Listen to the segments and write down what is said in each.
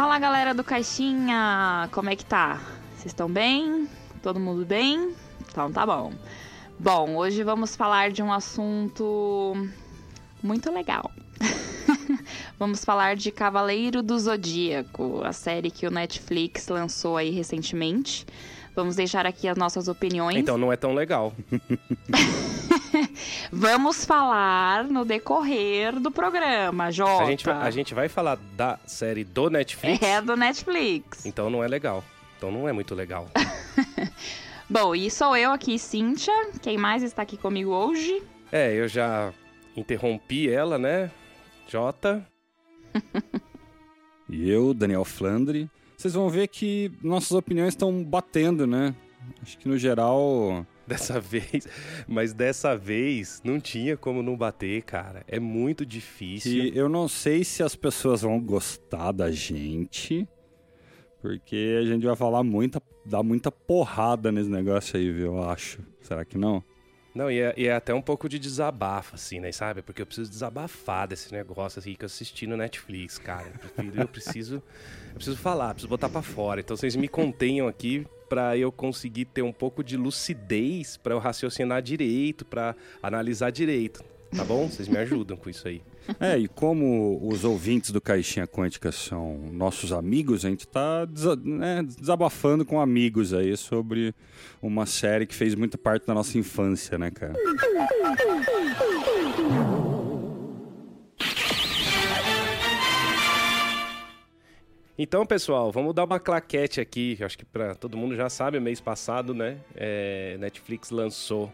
Fala galera do Caixinha, como é que tá? Vocês estão bem? Todo mundo bem? Então tá bom. Bom, hoje vamos falar de um assunto muito legal. vamos falar de Cavaleiro do Zodíaco, a série que o Netflix lançou aí recentemente. Vamos deixar aqui as nossas opiniões. Então não é tão legal. Vamos falar no decorrer do programa, Jota. A gente, vai, a gente vai falar da série do Netflix? É do Netflix. Então não é legal. Então não é muito legal. Bom, e sou eu aqui, Cíntia. Quem mais está aqui comigo hoje? É, eu já interrompi ela, né? Jota. e eu, Daniel Flandre. Vocês vão ver que nossas opiniões estão batendo, né? Acho que no geral dessa vez, mas dessa vez não tinha como não bater, cara. É muito difícil. E eu não sei se as pessoas vão gostar da gente, porque a gente vai falar muita, dar muita porrada nesse negócio aí, viu? Eu acho. Será que não? Não, e é, e é, até um pouco de desabafo, assim, né, sabe? Porque eu preciso desabafar desse negócio assim que eu assisti no Netflix, cara. Eu, prefiro, eu preciso, eu preciso falar, preciso botar para fora. Então vocês me contenham aqui para eu conseguir ter um pouco de lucidez, para eu raciocinar direito, para analisar direito. Tá bom? Vocês me ajudam com isso aí. É, e como os ouvintes do Caixinha Quântica são nossos amigos, a gente tá né, desabafando com amigos aí sobre uma série que fez muita parte da nossa infância, né, cara? Então, pessoal, vamos dar uma claquete aqui. Acho que para todo mundo já sabe, mês passado, né? É, Netflix lançou,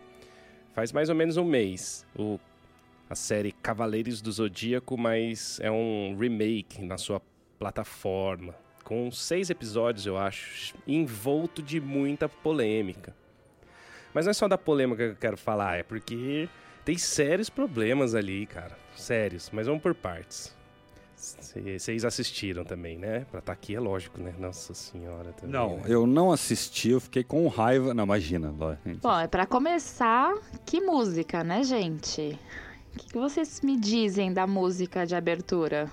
faz mais ou menos um mês, o, a série Cavaleiros do Zodíaco, mas é um remake na sua plataforma, com seis episódios, eu acho, envolto de muita polêmica. Mas não é só da polêmica que eu quero falar, é porque tem sérios problemas ali, cara. Sérios, mas vamos por partes. Vocês assistiram também, né? Pra estar tá aqui é lógico, né? Nossa senhora também. Não, né? eu não assisti, eu fiquei com raiva. Não, imagina. Bom, é pra começar, que música, né, gente? O que, que vocês me dizem da música de abertura?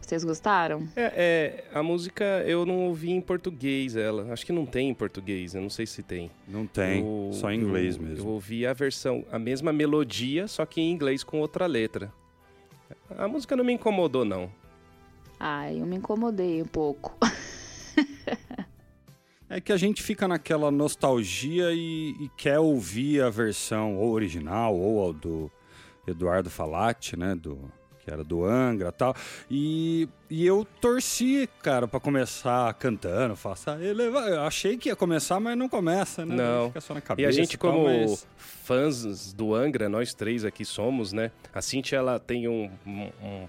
Vocês gostaram? É, é, a música eu não ouvi em português ela. Acho que não tem em português, eu não sei se tem. Não tem, eu, só em inglês eu, mesmo. Eu ouvi a versão, a mesma melodia, só que em inglês com outra letra. A música não me incomodou, não. Ai, eu me incomodei um pouco. é que a gente fica naquela nostalgia e, e, quer ouvir a versão ou original ou a do Eduardo Falati, né? Do, que era do Angra e tal. E, e eu torci, cara, para começar cantando, faça eleva. Eu achei que ia começar, mas não começa, né? Não. Fica só na cabeça. E a gente, tal, como mas... fãs do Angra, nós três aqui somos, né? A Cintia, ela tem um, um, um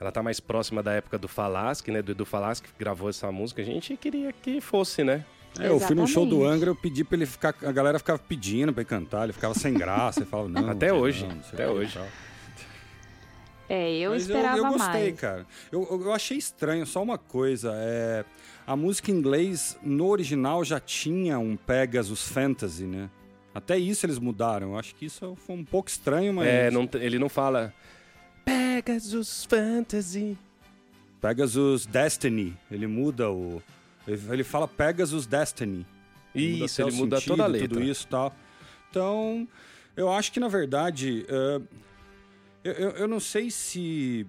ela tá mais próxima da época do Falasque, né? Do Edu Falasque que gravou essa música. A gente queria que fosse, né? É, eu fui no show do Angra, eu pedi pra ele ficar. A galera ficava pedindo pra ele cantar, ele ficava sem graça, ele falava, não. Até hoje. Não, até hoje. É, eu Mas esperava eu, eu gostei, mais. cara. Eu, eu achei estranho, só uma coisa. É, a música em inglês, no original, já tinha um Pegasus Fantasy, né? Até isso eles mudaram. Eu acho que isso foi um pouco estranho, mas. É, não, ele não fala. Pegasus Fantasy. Pegasus Destiny. Ele muda o. Ele fala Pegasus Destiny. Isso, ele muda toda a letra. Tudo isso e tal. Então, eu acho que na verdade. Uh, eu, eu, eu não sei se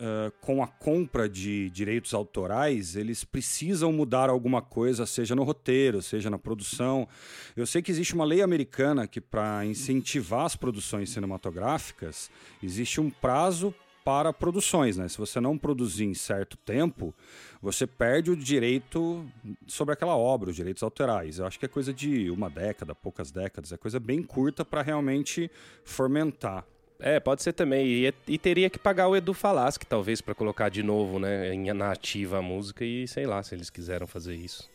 uh, com a compra de direitos autorais eles precisam mudar alguma coisa, seja no roteiro, seja na produção. Eu sei que existe uma lei americana que, para incentivar as produções cinematográficas, existe um prazo para produções, né? Se você não produzir em certo tempo, você perde o direito sobre aquela obra, os direitos autorais. Eu acho que é coisa de uma década, poucas décadas, é coisa bem curta para realmente fomentar. É, pode ser também. E, e, teria que pagar o Edu Falaschi, talvez, para colocar de novo, né, em, na ativa a música e sei lá se eles quiseram fazer isso.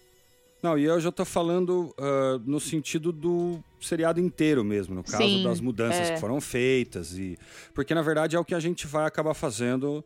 Não, e eu já tô falando uh, no sentido do seriado inteiro mesmo, no caso Sim, das mudanças é. que foram feitas. e Porque, na verdade, é o que a gente vai acabar fazendo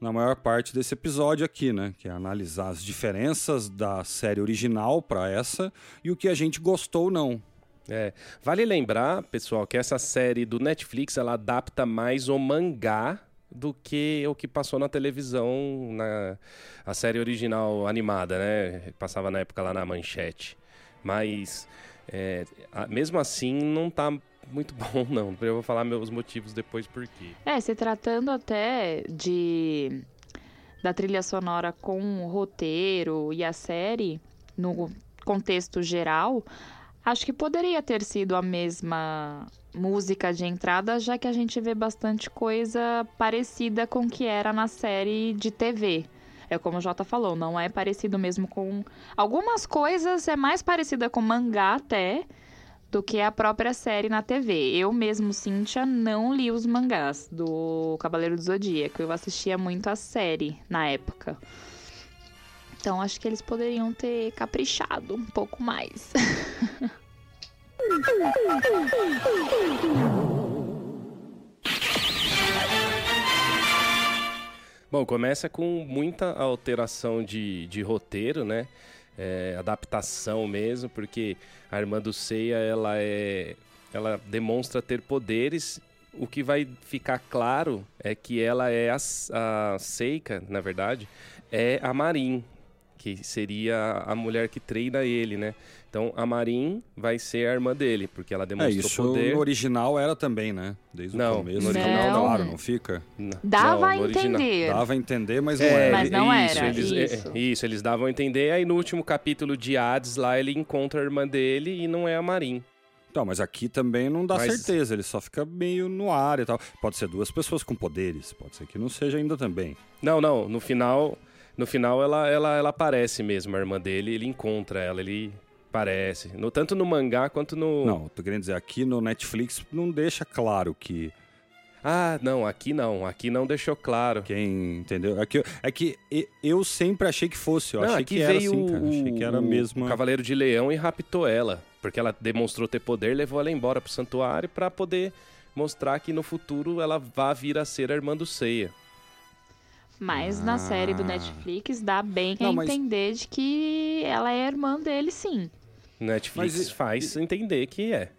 na maior parte desse episódio aqui, né? Que é analisar as diferenças da série original para essa e o que a gente gostou ou não. É, vale lembrar, pessoal, que essa série do Netflix ela adapta mais o mangá do que o que passou na televisão, na a série original animada, né? Passava na época lá na Manchete. Mas, é, mesmo assim, não tá muito bom, não. Eu vou falar meus motivos depois por quê. É, se tratando até de da trilha sonora com o roteiro e a série, no contexto geral, acho que poderia ter sido a mesma música de entrada, já que a gente vê bastante coisa parecida com o que era na série de TV. É como o Jota falou, não é parecido mesmo com. Algumas coisas é mais parecida com mangá até do que a própria série na TV. Eu mesmo, Cíntia, não li os mangás do Cavaleiro do Zodíaco. Eu assistia muito a série na época. Então acho que eles poderiam ter caprichado um pouco mais. Bom, começa com muita alteração de, de roteiro, né? É, adaptação mesmo, porque a irmã do Seiya, ela é ela demonstra ter poderes. O que vai ficar claro é que ela é a, a Seika, na verdade, é a Marin, que seria a mulher que treina ele, né? Então a Marin vai ser a irmã dele, porque ela demonstrou é, isso poder. no original era também, né? Desde não, o começo. No original, não. claro, não fica? Dava não, a no original. entender. Dava a entender, mas não É, era. Mas não isso, era, Eles, é, isso. isso, eles davam a entender. Aí no último capítulo de Hades, lá ele encontra a irmã dele e não é a Marin. Então, mas aqui também não dá Mas- certeza, ele só fica meio no ar e tal. Pode ser duas pessoas com poderes, pode ser que não seja ainda também. Não, não, no final, no final ela, ela, ela aparece mesmo, a irmã dele, ele encontra ela, ele aparece. No, tanto no mangá quanto no. Não, tô querendo dizer, aqui no Netflix não deixa claro que Ah, não, aqui não, aqui não deixou claro. quem, entendeu? É que, é que eu sempre achei que fosse, eu não, achei que era veio assim, cara. o, Achei que era o- mesmo. Cavaleiro de Leão e raptou ela. Porque ela demonstrou ter poder, levou ela embora pro santuário pra poder mostrar que no futuro ela vá vir a ser a irmã do Seiya. Mas na série do Ah. Netflix dá bem Não, a mas- entender de que ela é irmã dele, sim. Netflix Mas e- faz entender que é.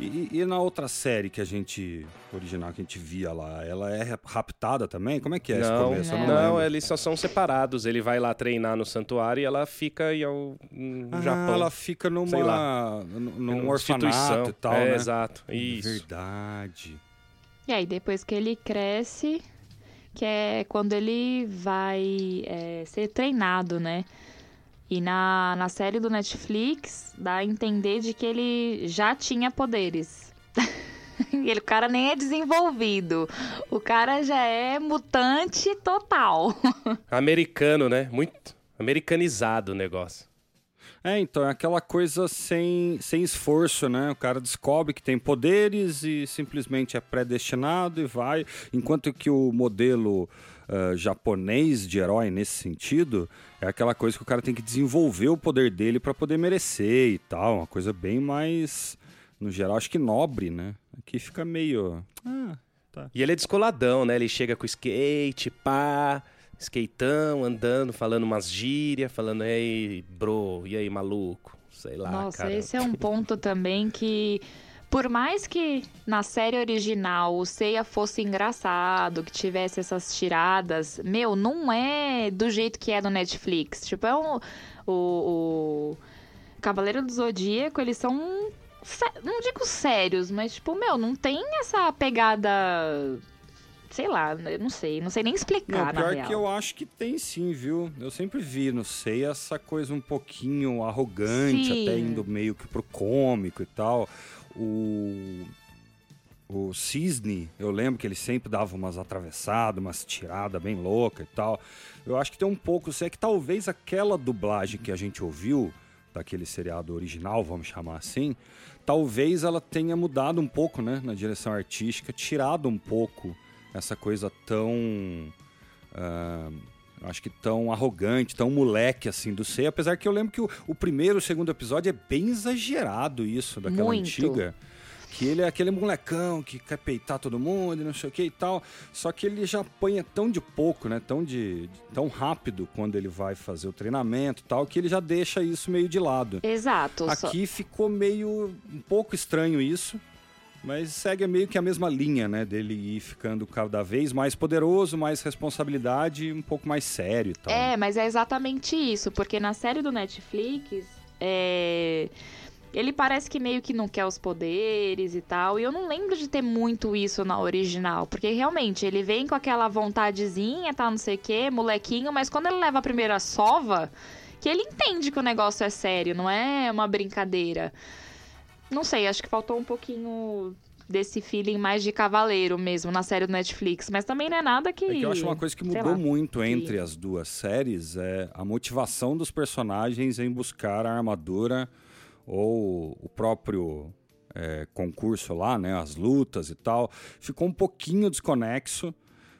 E, e na outra série que a gente, original, que a gente via lá, ela é raptada também? Como é que é esse não, começo? Eu não não, eles só são separados. Ele vai lá treinar no santuário e ela fica em, ao- no Ah, Japão. ela fica numa, Sei lá. num, numa num orfanato e tal, é, né? Exato, isso. Verdade. E aí, depois que ele cresce, que é quando ele vai é, ser treinado, né? E na, na série do Netflix, dá a entender de que ele já tinha poderes. ele, o cara nem é desenvolvido. O cara já é mutante total. Americano, né? Muito americanizado o negócio. É, então, é aquela coisa sem, sem esforço, né? O cara descobre que tem poderes e simplesmente é predestinado e vai. Enquanto que o modelo ah, japonês de herói, nesse sentido, é aquela coisa que o cara tem que desenvolver o poder dele para poder merecer e tal. Uma coisa bem mais, no geral, acho que nobre, né? Aqui fica meio. Ah, tá. E ele é descoladão, né? Ele chega com skate, pá, skateão, andando, falando umas gírias, falando, ei, bro, e aí, maluco? Sei lá, Nossa, cara. esse é um ponto também que, por mais que na série original o Seiya fosse engraçado, que tivesse essas tiradas, meu, não é do jeito que é no Netflix. Tipo, é um. O, o Cavaleiro do Zodíaco, eles são. Não digo sérios, mas, tipo, meu, não tem essa pegada. Sei lá, eu não sei, não sei nem Não, explicar, na pior que eu acho que tem sim, viu? Eu sempre vi, não sei, essa coisa um pouquinho arrogante, Sim. até indo meio que pro cômico e tal. O. O Cisne, eu lembro que ele sempre dava umas atravessadas, umas tiradas bem loucas e tal. Eu acho que tem um pouco, se é que talvez aquela dublagem que a gente ouviu, daquele seriado original, vamos chamar assim, talvez ela tenha mudado um pouco, né, na direção artística, tirado um pouco essa coisa tão. ah, acho que tão arrogante, tão moleque assim do Sei. Apesar que eu lembro que o, o primeiro e o segundo episódio é bem exagerado isso daquela Muito. antiga. Que ele é aquele molecão que quer peitar todo mundo e não sei o que e tal. Só que ele já apanha tão de pouco, né? Tão, de, de- tão rápido quando ele vai fazer o treinamento e tal, que ele já deixa isso meio de lado. Exato. só- Aqui ficou meio um pouco estranho isso. Mas segue meio que a mesma linha, né? Dele ir ficando cada vez mais poderoso, mais responsabilidade, um pouco mais sério e tal. É, mas é exatamente isso, porque na série do Netflix, é... ele parece que meio que não quer os poderes e tal. E eu não lembro de ter muito isso na original, porque realmente ele vem com aquela vontadezinha, tá, não sei o quê, molequinho, mas quando ele leva a primeira sova, que ele entende que o negócio é sério, não é uma brincadeira. Não sei, acho que faltou um pouquinho desse feeling mais de cavaleiro mesmo na série do Netflix, mas também não é nada que. É que eu acho uma coisa que mudou muito entre que... as duas séries é a motivação dos personagens em buscar a armadura ou o próprio é, concurso lá, né, as lutas e tal, ficou um pouquinho desconexo.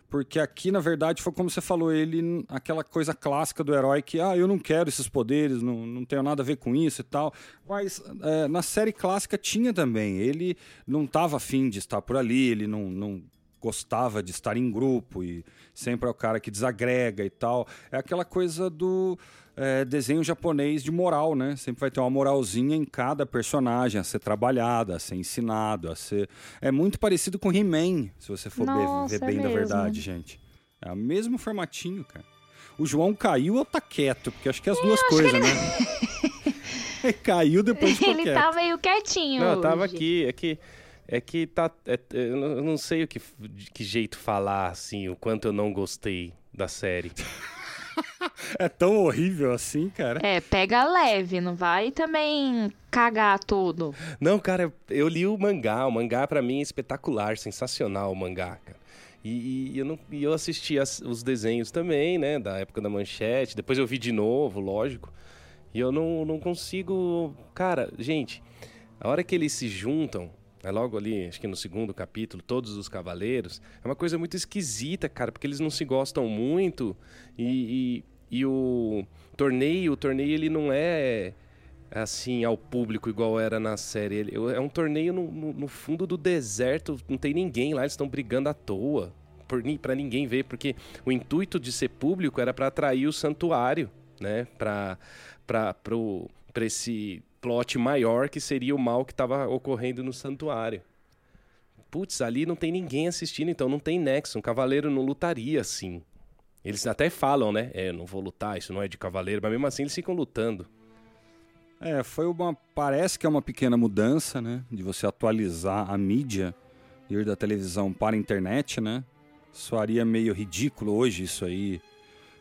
Porque aqui, na verdade, foi como você falou, ele, aquela coisa clássica do herói que, ah, eu não quero esses poderes, não, não tenho nada a ver com isso e tal. Mas é, na série clássica tinha também. Ele não estava afim de estar por ali, ele não, não gostava de estar em grupo e sempre é o cara que desagrega e tal. É aquela coisa do é, desenho japonês de moral, né? Sempre vai ter uma moralzinha em cada personagem a ser trabalhada, a ser ensinado, a ser. É muito parecido com He-Man, se você for Nossa, ver, bem é da verdade, gente. É o mesmo formatinho, cara. O João caiu ou tá quieto? Porque acho que é as duas coisas, né? Ele... caiu depois ficou Ele quieto. tá meio quietinho. Não, eu tava hoje. aqui. É que, é que tá. É, eu não sei o que, de que jeito falar, assim, o quanto eu não gostei da série. é tão horrível assim, cara. É, pega leve, não vai também cagar tudo. Não, cara, eu li o mangá. O mangá, para mim, é espetacular, sensacional o mangá, cara. E, e eu, não, e eu assisti as, os desenhos também, né? Da época da manchete. Depois eu vi de novo, lógico. E eu não, não consigo. Cara, gente, a hora que eles se juntam, é logo ali, acho que no segundo capítulo, todos os cavaleiros, é uma coisa muito esquisita, cara, porque eles não se gostam muito e, e, e o torneio, o torneio ele não é assim ao público igual era na série. Ele, é um torneio no, no, no fundo do deserto, não tem ninguém lá, eles estão brigando à toa para ninguém ver, porque o intuito de ser público era para atrair o santuário, né? Para para esse plot maior que seria o mal que estava ocorrendo no santuário. Putz, ali não tem ninguém assistindo, então não tem nexo. Um cavaleiro não lutaria assim. Eles até falam, né? É, não vou lutar, isso não é de cavaleiro, mas mesmo assim eles ficam lutando. É, foi uma. Parece que é uma pequena mudança, né? De você atualizar a mídia, ir da televisão para a internet, né? Soaria meio ridículo hoje isso aí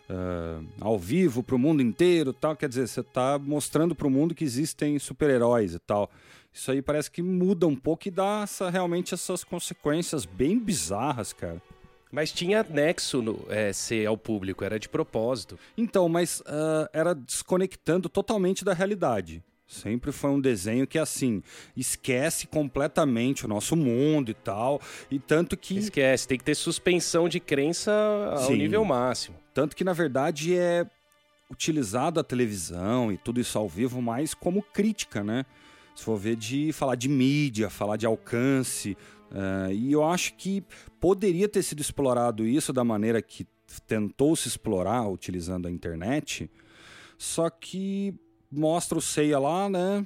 uh, ao vivo para o mundo inteiro tal. Quer dizer, você está mostrando para o mundo que existem super-heróis e tal. Isso aí parece que muda um pouco e dá essa, realmente essas consequências bem bizarras, cara. Mas tinha nexo no é, ser ao público, era de propósito. Então, mas uh, era desconectando totalmente da realidade. Sempre foi um desenho que, assim, esquece completamente o nosso mundo e tal. E tanto que. Esquece, tem que ter suspensão de crença ao Sim. nível máximo. Tanto que, na verdade, é utilizado a televisão e tudo isso ao vivo mais como crítica, né? Se for ver de falar de mídia, falar de alcance. Uh, e eu acho que poderia ter sido explorado isso da maneira que tentou se explorar utilizando a internet. Só que mostra o Seiya lá, né?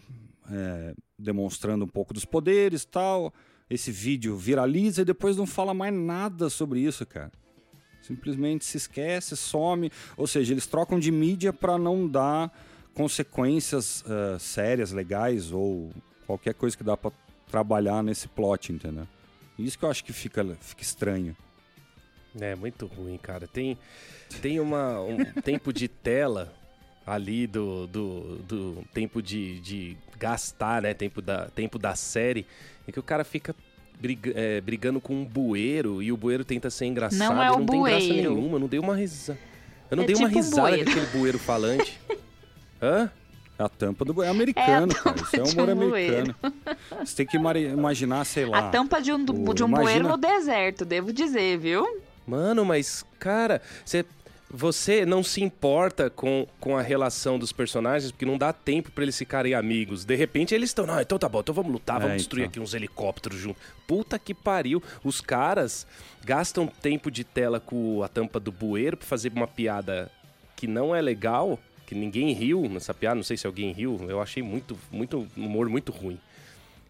É, demonstrando um pouco dos poderes tal. Esse vídeo viraliza e depois não fala mais nada sobre isso, cara simplesmente se esquece, some. Ou seja, eles trocam de mídia para não dar consequências uh, sérias, legais ou qualquer coisa que dá para trabalhar nesse plot, entendeu? Isso que eu acho que fica, fica estranho. É muito ruim, cara. Tem, tem uma, um tempo de tela ali do, do, do tempo de, de gastar, né? Tempo da, tempo da série, em que o cara fica briga, é, brigando com um bueiro e o bueiro tenta ser engraçado. Não é o não bueiro. tem graça nenhuma, não dei uma risada. Eu não É dei uma tipo um risada bueiro. daquele bueiro falante. Hã? É a tampa do. É americano, É a cara. Isso é de humor um americano. Você tem que imaginar, sei lá. A tampa de um, o- de um imagina- bueiro no deserto, devo dizer, viu? Mano, mas, cara, você, você não se importa com, com a relação dos personagens, porque não dá tempo pra eles ficarem amigos. De repente eles estão, não, então tá bom, então vamos lutar, vamos É, destruir então. aqui uns helicópteros junto. Puta que pariu. Os caras gastam tempo de tela com a tampa do bueiro pra fazer uma piada que não é legal, que ninguém riu nessa piada, não sei se alguém riu, eu achei muito, muito humor muito ruim.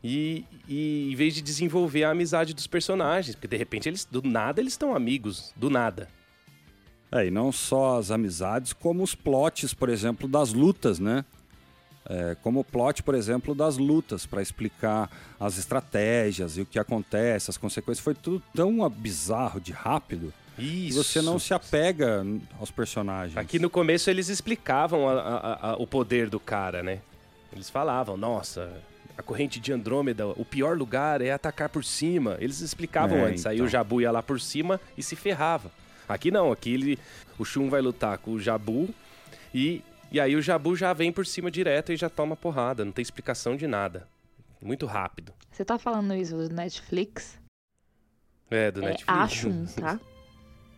E, e em vez de desenvolver a amizade dos personagens, porque de repente eles do nada eles estão amigos, do nada. É, e não só as amizades, como os plots, por exemplo, das lutas, né? É, como o plot, por exemplo, das lutas, para explicar as estratégias e o que acontece, as consequências. Foi tudo tão bizarro de rápido Isso. que você não se apega aos personagens. Aqui no começo eles explicavam a- a- a- o poder do cara, né? Eles falavam, nossa, a corrente de Andrômeda, o pior lugar é atacar por cima. Eles explicavam É, antes. Aí então. o Jabu ia lá por cima e se ferrava. Aqui não, aqui ele, o Shun vai lutar com o Jabu e, e aí o Jabu já vem por cima direto e já toma porrada. Não tem explicação de nada. Muito rápido. Você tá falando isso do Netflix? É, do É Netflix. Ashun, tá?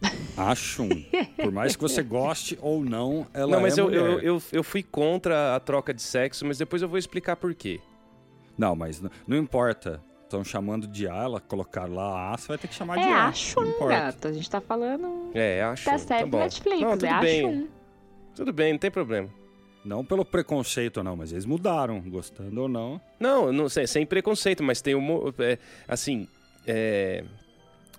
Acham. Por mais que você goste ou não, ela Não, mas é eu, mulher. eu, eu, eu fui contra a troca de sexo, mas depois eu vou explicar por quê. Não, mas n- não importa. Estão chamando de A, ela colocaram lá A, você vai ter que chamar de É A. Ashun, não importa. gata. A gente tá falando É, acho. da série tá do bom. Netflix. Não, tudo é bem. Ashun. Tudo bem, não tem problema. Não pelo preconceito, não, mas eles mudaram, gostando ou não. Não, não sei, sem preconceito, mas tem um. É, assim, é,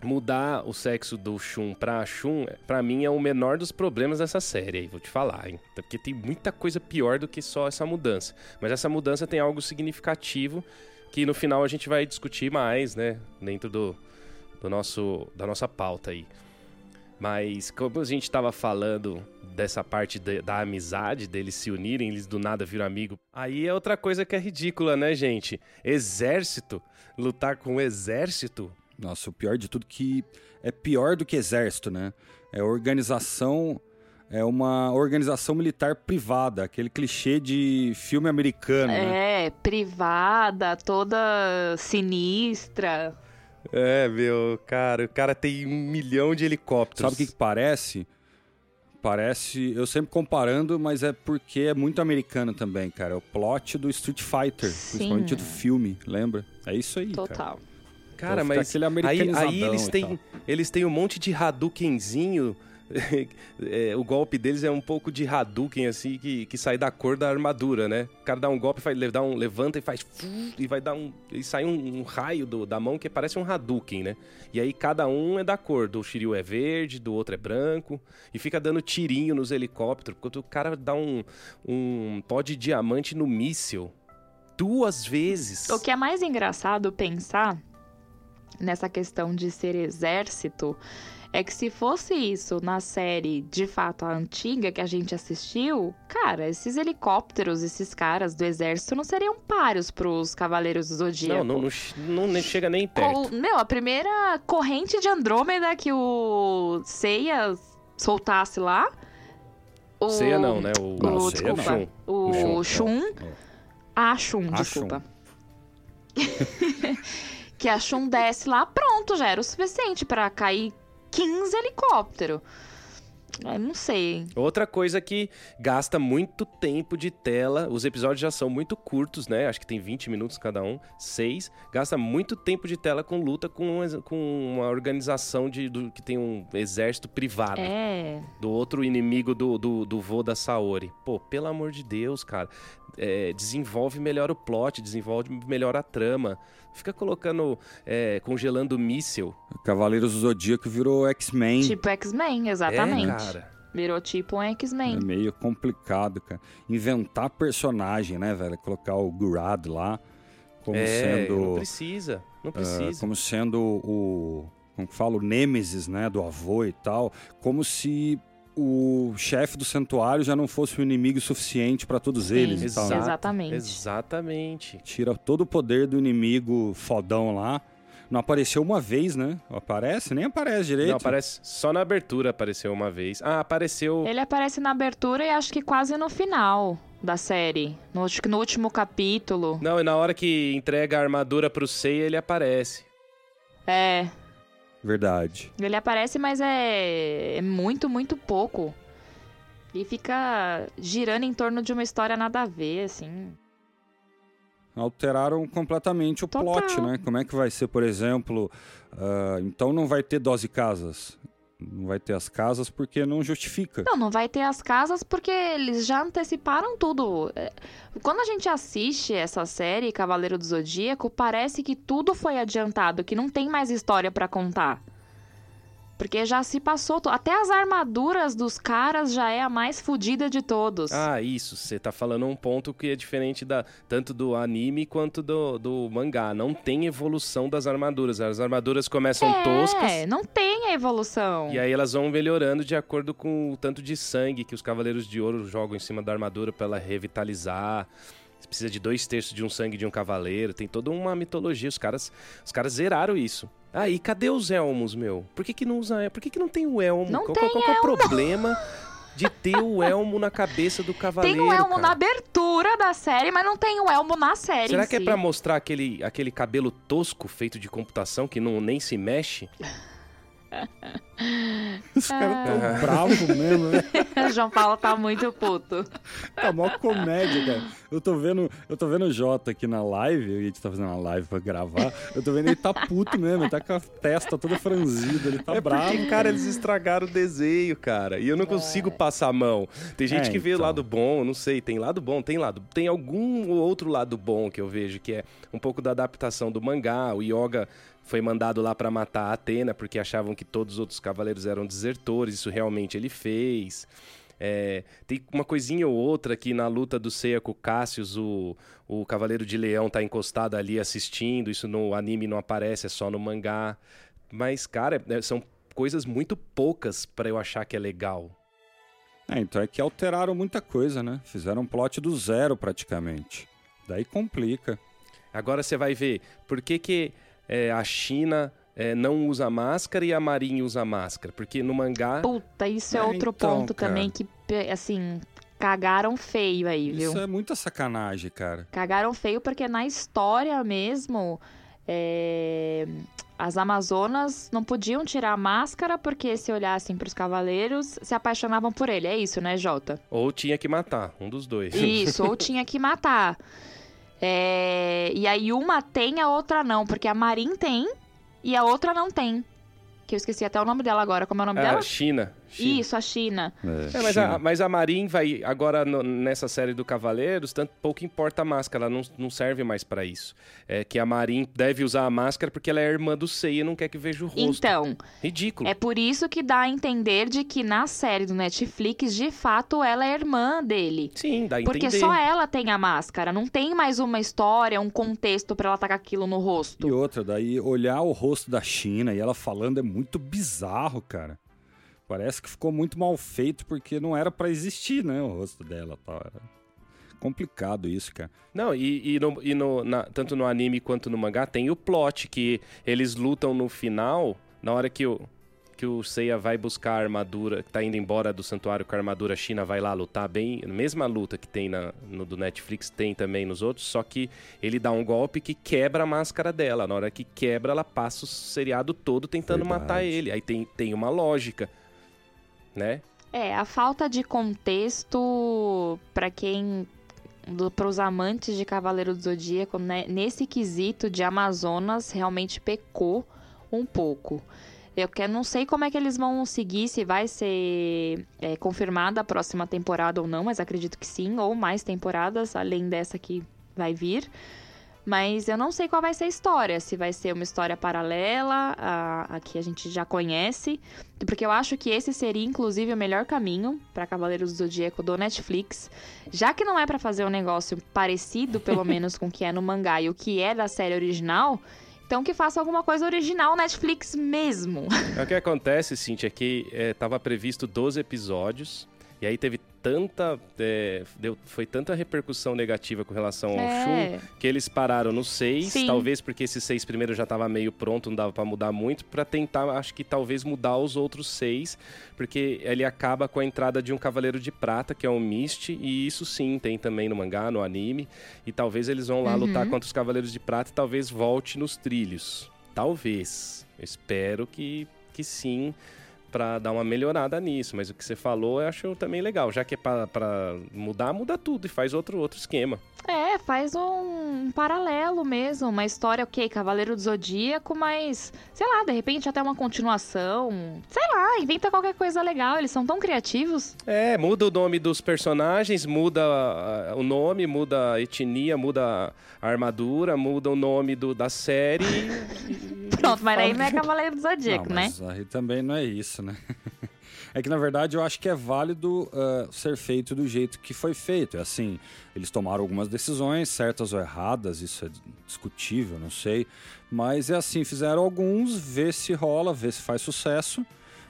mudar o sexo do Shun pra Shun, pra mim é o menor dos problemas dessa série aí, vou te falar, hein? Porque tem muita coisa pior do que só essa mudança. Mas essa mudança tem algo significativo que no final a gente vai discutir mais, né? Dentro do, do nosso, da nossa pauta aí. Mas como a gente tava falando dessa parte de- da amizade, deles se unirem, eles do nada viram amigo. Aí é outra coisa que é ridícula, né, gente? Exército, lutar com o exército. Nossa, o pior de tudo que é pior do que exército, né? É organização, é uma organização militar privada, aquele clichê de filme americano, né? É, privada, toda sinistra. É, meu, cara, o cara tem um milhão de helicópteros. Sabe o que, que parece? Parece, eu sempre comparando, mas é porque é muito americano também, cara. É o plot do Street Fighter, Sim. principalmente do filme, lembra? É isso aí, cara. Total. Cara, Então fica mas aquele aí, aí eles têm eles têm um monte de Hadoukenzinho. É, o golpe deles é um pouco de Hadouken, assim, que, que sai da cor da armadura, né? O cara dá um golpe, faz, dá um, levanta e faz... E vai dar um... E sai um, um raio do- da mão que parece um Hadouken, né? E aí cada um é da cor. Do Shiryu é verde, do outro é branco. E fica dando tirinho nos helicópteros. Enquanto o cara dá um, um pó de diamante no míssil. Duas vezes. O que é mais engraçado pensar nessa questão de ser exército é que se fosse isso na série, de fato, a antiga que a gente assistiu, cara, esses helicópteros, esses caras do exército não seriam páreos pros Cavaleiros do Zodíaco. Não, não, não, não nem chega nem perto. Co- Meu, a primeira corrente de Andrômeda que o Seiya soltasse lá. O... Ceia não, né? O, Não, O, Seiya desculpa, Shun. o O Shun. A Shun, desculpa. que a Shun desce lá, pronto, já era o suficiente pra cair 15 helicópteros. Eu não sei. Outra coisa que gasta muito tempo de tela, os episódios já são muito curtos, né? Acho que tem 20 minutos cada um, 6. Gasta muito tempo de tela com luta com, uma- com uma organização de, do- que tem um exército privado. É. Do outro inimigo do, do, do vô da Saori. Pô, pelo amor de Deus, cara. É, desenvolve melhor o plot, desenvolve melhor a trama. Fica colocando, é, congelando míssil. Cavaleiros do Zodíaco virou X-Men. Tipo X-Men, exatamente. É, cara. Virou tipo um É X-Men. meio complicado, cara. Inventar personagem, né, velho? Colocar o Gurad lá como é, não sendo. precisa. Não ah, precisa. como sendo o. Como que fala? O Nêmesis, né? Do avô e tal. Como se o chefe do santuário já não fosse o inimigo suficiente pra todos Sim, eles e tal. né? Exato, Exatamente. Exatamente. Tira todo o poder do inimigo fodão lá. Não apareceu uma vez, né? Aparece? Nem aparece direito. Não, aparece só na abertura apareceu uma vez. Ah, apareceu. Ele aparece na abertura e acho que quase no final da série. No, acho que no último capítulo. Não, e na hora que entrega a armadura pro Seiya, ele aparece. É, Verdade. ele aparece, mas é, é muito, muito pouco. E fica girando em torno de uma história nada a ver, assim. alteraram completamente o Total. plot, né? Como é que vai ser, por exemplo, ah, então não vai ter dose casas Não vai ter as casas porque não justifica. Não, não vai ter as casas porque eles já anteciparam tudo. É, quando a gente assiste essa série, Cavaleiro do Zodíaco, parece que tudo foi adiantado, que não tem mais história para contar. Porque já se passou. Até as armaduras dos caras já é a mais fodida de todos. Ah, isso. Você tá falando um ponto que é diferente da tanto do anime quanto do, do mangá. Não tem evolução das armaduras. As armaduras começam é, toscas. É, não tem a evolução. E aí elas vão melhorando de acordo com o tanto de sangue que os Cavaleiros de Ouro jogam em cima da armadura para ela revitalizar. Você precisa de dois terços de um sangue de um cavaleiro. Tem toda uma mitologia. Os caras, os caras zeraram isso. Ah, e cadê os elmos, meu? Por que, que não usa Por que, que não tem o elmo? Não qual, tem qual, qual é o problema de ter o elmo na cabeça do cavaleiro? Tem o elmo cara? na abertura da série, mas não tem o elmo na série. Será que si. é pra mostrar aquele, aquele cabelo tosco feito de computação que não, nem se mexe? Os caras tão ah. bravos mesmo, né? o João Paulo tá muito puto. Tá mó comédia, cara. Eu tô vendo, eu tô vendo o Jota aqui na live, a gente tá fazendo uma live pra gravar. Eu tô vendo ele tá puto mesmo, ele tá com a testa toda franzida, ele tá é bravo. Porque, cara, eles estragaram o desenho, cara. E eu não consigo é. passar a mão. Tem gente é, que vê o então. lado bom, não sei, tem lado bom, tem lado. Tem algum outro lado bom que eu vejo, que é um pouco da adaptação do mangá. O Yoga foi mandado lá para matar a Atena porque achavam que todos os outros cavaleiros eram desertores. Isso realmente ele fez. É, tem uma coisinha ou outra que na luta do Seiya com o Cassius, o, o Cavaleiro de Leão tá encostado ali assistindo. Isso no anime não aparece, é só no mangá. Mas, cara, é, são coisas muito poucas para eu achar que é legal. É, então é que alteraram muita coisa, né? Fizeram um plot do zero praticamente. Daí complica. Agora você vai ver por que, que é, a China é, não usa máscara e a Marinha usa máscara. Porque no mangá. Puta, isso é, é outro então, ponto cara. também que, assim, cagaram feio aí, viu? Isso é muita sacanagem, cara. Cagaram feio porque na história mesmo. É... As Amazonas não podiam tirar a máscara porque se olhassem para os cavaleiros, se apaixonavam por ele. É isso, né, Jota? Ou tinha que matar, um dos dois. Isso, ou tinha que matar. É, e aí uma tem, a outra não, porque a Marin tem e a outra não tem. Que eu esqueci até o nome dela agora. Como é o nome é, dela? China. China. Isso, a China. É, é, mas, a, mas, a, Marin vai, agora no, nessa série do Cavaleiros, tanto pouco importa a máscara, ela não, não serve mais para isso. É que a Marin deve usar a máscara porque ela é irmã do Seiya e não quer que veja o rosto. Então. Ridículo. É por isso que dá a entender de que na série do Netflix, de fato, ela é irmã dele. Sim, dá a porque entender. Porque só ela tem a máscara, não tem mais uma história, um contexto para ela tacar aquilo no rosto. E outra, daí olhar o rosto da China e ela falando é muito bizarro, cara. Parece que ficou muito mal feito porque não era para existir, né? O rosto dela tal. Era complicado isso, cara. Não, e, e, no, e no, na, tanto no anime quanto no mangá tem o plot que eles lutam no final, na hora que o, que o Seiya vai buscar a armadura, que tá indo embora do santuário com a armadura, China vai lá lutar bem, mesma luta que tem na, no do Netflix, tem também nos outros, só que ele dá um golpe que quebra a máscara dela. Na hora que quebra, ela passa o seriado todo tentando Verdade. matar ele. Aí tem, tem uma lógica, né? É, a falta de contexto para quem para os amantes de Cavaleiro do Zodíaco, né, nesse quesito de Amazonas, realmente pecou um pouco. Eu quero, não sei como é que eles vão seguir, se vai ser é, confirmada a próxima temporada ou não, mas acredito que sim, ou mais temporadas, além dessa que vai vir. Mas eu não sei qual vai ser a história, se vai ser uma história paralela a, a que a gente já conhece, porque eu acho que esse seria inclusive o melhor caminho para Cavaleiros do Zodíaco do Netflix, já que não é para fazer um negócio parecido, pelo menos com o que é no mangá e o que é da série original, então que faça alguma coisa original Netflix mesmo. É o que acontece, Cintia, é que estava é, previsto 12 episódios, e aí teve tanta. É, deu, foi tanta repercussão negativa com relação ao é. Shun que eles pararam no 6, talvez porque esse 6 primeiro já estava meio pronto, não dava para mudar muito, para tentar, acho que talvez mudar os outros 6, porque ele acaba com a entrada de um Cavaleiro de Prata, que é um Mist, e isso sim tem também no mangá, no anime, e talvez eles vão lá uhum. lutar contra os Cavaleiros de Prata e talvez volte nos trilhos. Talvez. Eu espero que, que sim para dar uma melhorada nisso. Mas o que você falou eu acho também legal. Já que é para mudar, muda tudo e faz outro, outro esquema. É, faz um, paralelo mesmo. Uma história, ok, Cavaleiro do Zodíaco, mas sei lá, de repente até uma continuação. Sei lá, inventa qualquer coisa legal. Eles são tão criativos. É, muda o nome dos personagens, muda o nome, muda a etnia, muda a armadura, muda o nome do, da série. Pronto, mas aí não é Cavaleiro do Zodíaco, não, né? Mas aí também não é isso, né? É que, na verdade, eu acho que é válido uh, ser feito do jeito que foi feito. É assim, eles tomaram algumas decisões, certas ou erradas, isso é discutível, não sei. Mas é assim, fizeram alguns, vê se rola, vê se faz sucesso.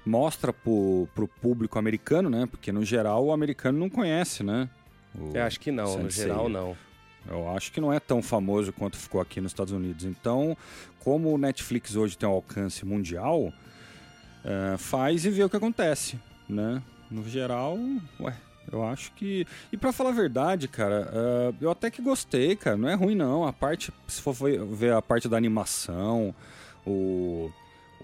Mostra pro, pro público americano, né? Porque, no geral, o americano não conhece, né? O eu acho que não, Sensei. no geral não. Eu acho que não é tão famoso quanto ficou aqui nos Estados Unidos. Então, como o Netflix hoje tem um alcance mundial, uh, faz e vê o que acontece, né? No geral, ué, eu acho que. E para falar a verdade, cara, uh, eu até que gostei, cara. Não é ruim, não. A parte, se for ver a parte da animação, o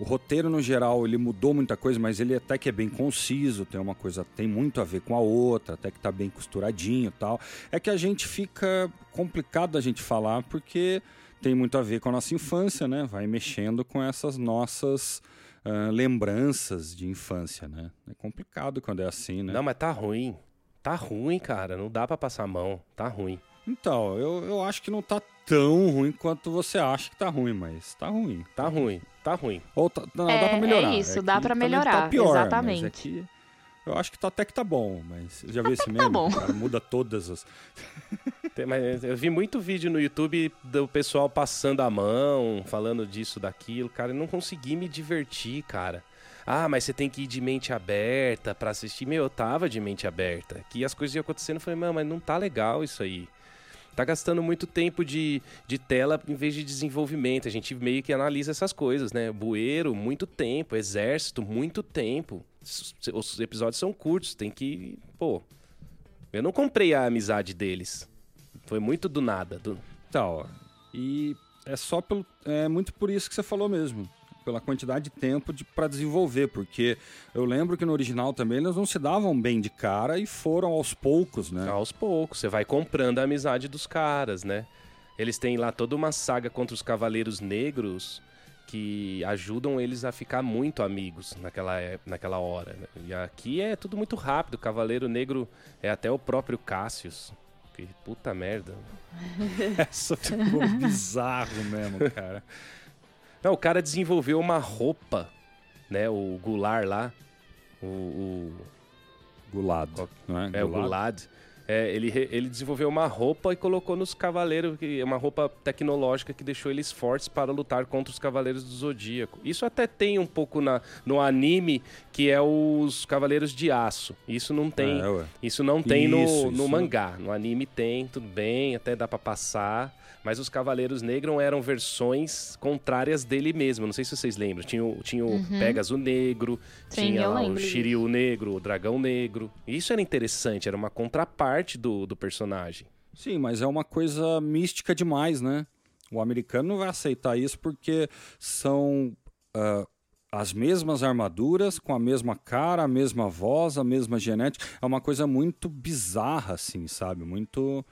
o roteiro, no geral, ele mudou muita coisa, mas ele até que é bem conciso, tem uma coisa, tem muito a ver com a outra, até que tá bem costuradinho e tal. É que a gente fica complicado a gente falar, porque tem muito a ver com a nossa infância, né? Vai mexendo com essas nossas uh, lembranças de infância, né? É complicado quando é assim, né? Não, mas tá ruim. Tá ruim, cara. Não dá para passar a mão. Tá ruim. Então, eu, eu acho que não tá tão ruim quanto você acha que tá ruim, mas tá ruim. Tá ruim, tá ruim. Ou tá, não, é, dá pra melhorar. É isso, é dá pra melhorar. Tá pior, exatamente. Mas é que eu acho que tá, até que tá bom, mas já vi esse tá meme? Tá bom. Cara, muda todas as. mas eu vi muito vídeo no YouTube do pessoal passando a mão, falando disso, daquilo. Cara, eu não consegui me divertir, cara. Ah, mas você tem que ir de mente aberta para assistir. Meu, eu tava de mente aberta. Que as coisas iam acontecendo. Eu falei, mano, mas não tá legal isso aí tá gastando muito tempo de, de tela em vez de desenvolvimento. A gente meio que analisa essas coisas, né? Bueiro, muito tempo. Exército, muito tempo. Os episódios são curtos, tem que. Pô. Eu não comprei a amizade deles. Foi muito do nada. Do... Tá, ó. E é só pelo. É muito por isso que você falou mesmo pela quantidade de tempo de, para desenvolver, porque eu lembro que no original também eles não se davam bem de cara e foram aos poucos, né? Aos poucos, você vai comprando a amizade dos caras, né? Eles têm lá toda uma saga contra os Cavaleiros Negros que ajudam eles a ficar muito amigos naquela, naquela hora. Né? E aqui é tudo muito rápido. O Cavaleiro Negro é até o próprio Cassius. Puta merda. Essa ficou bizarro mesmo, cara. Não, o cara desenvolveu uma roupa, né? O Gular lá. O. o... Gulad, não é? É, Gulad. o Gulad. É, ele, ele desenvolveu uma roupa e colocou nos cavaleiros, uma roupa tecnológica que deixou eles fortes para lutar contra os cavaleiros do Zodíaco. Isso até tem um pouco na, no anime, que é os Cavaleiros de Aço. Isso não tem, é, isso não tem isso, no, isso. no mangá. No anime tem, tudo bem, até dá para passar. Mas os Cavaleiros Negros eram versões contrárias dele mesmo. Não sei se vocês lembram. Tinha, o, tinha o uhum. Pegasus Negro, Sim, tinha lá o Shiryu Negro, o Dragão Negro. Isso era interessante, era uma contraparte do, do personagem. Sim, mas é uma coisa mística demais, né? O americano não vai aceitar isso porque são uh, as mesmas armaduras, com a mesma cara, a mesma voz, a mesma genética. É uma coisa muito bizarra, assim, sabe? Muito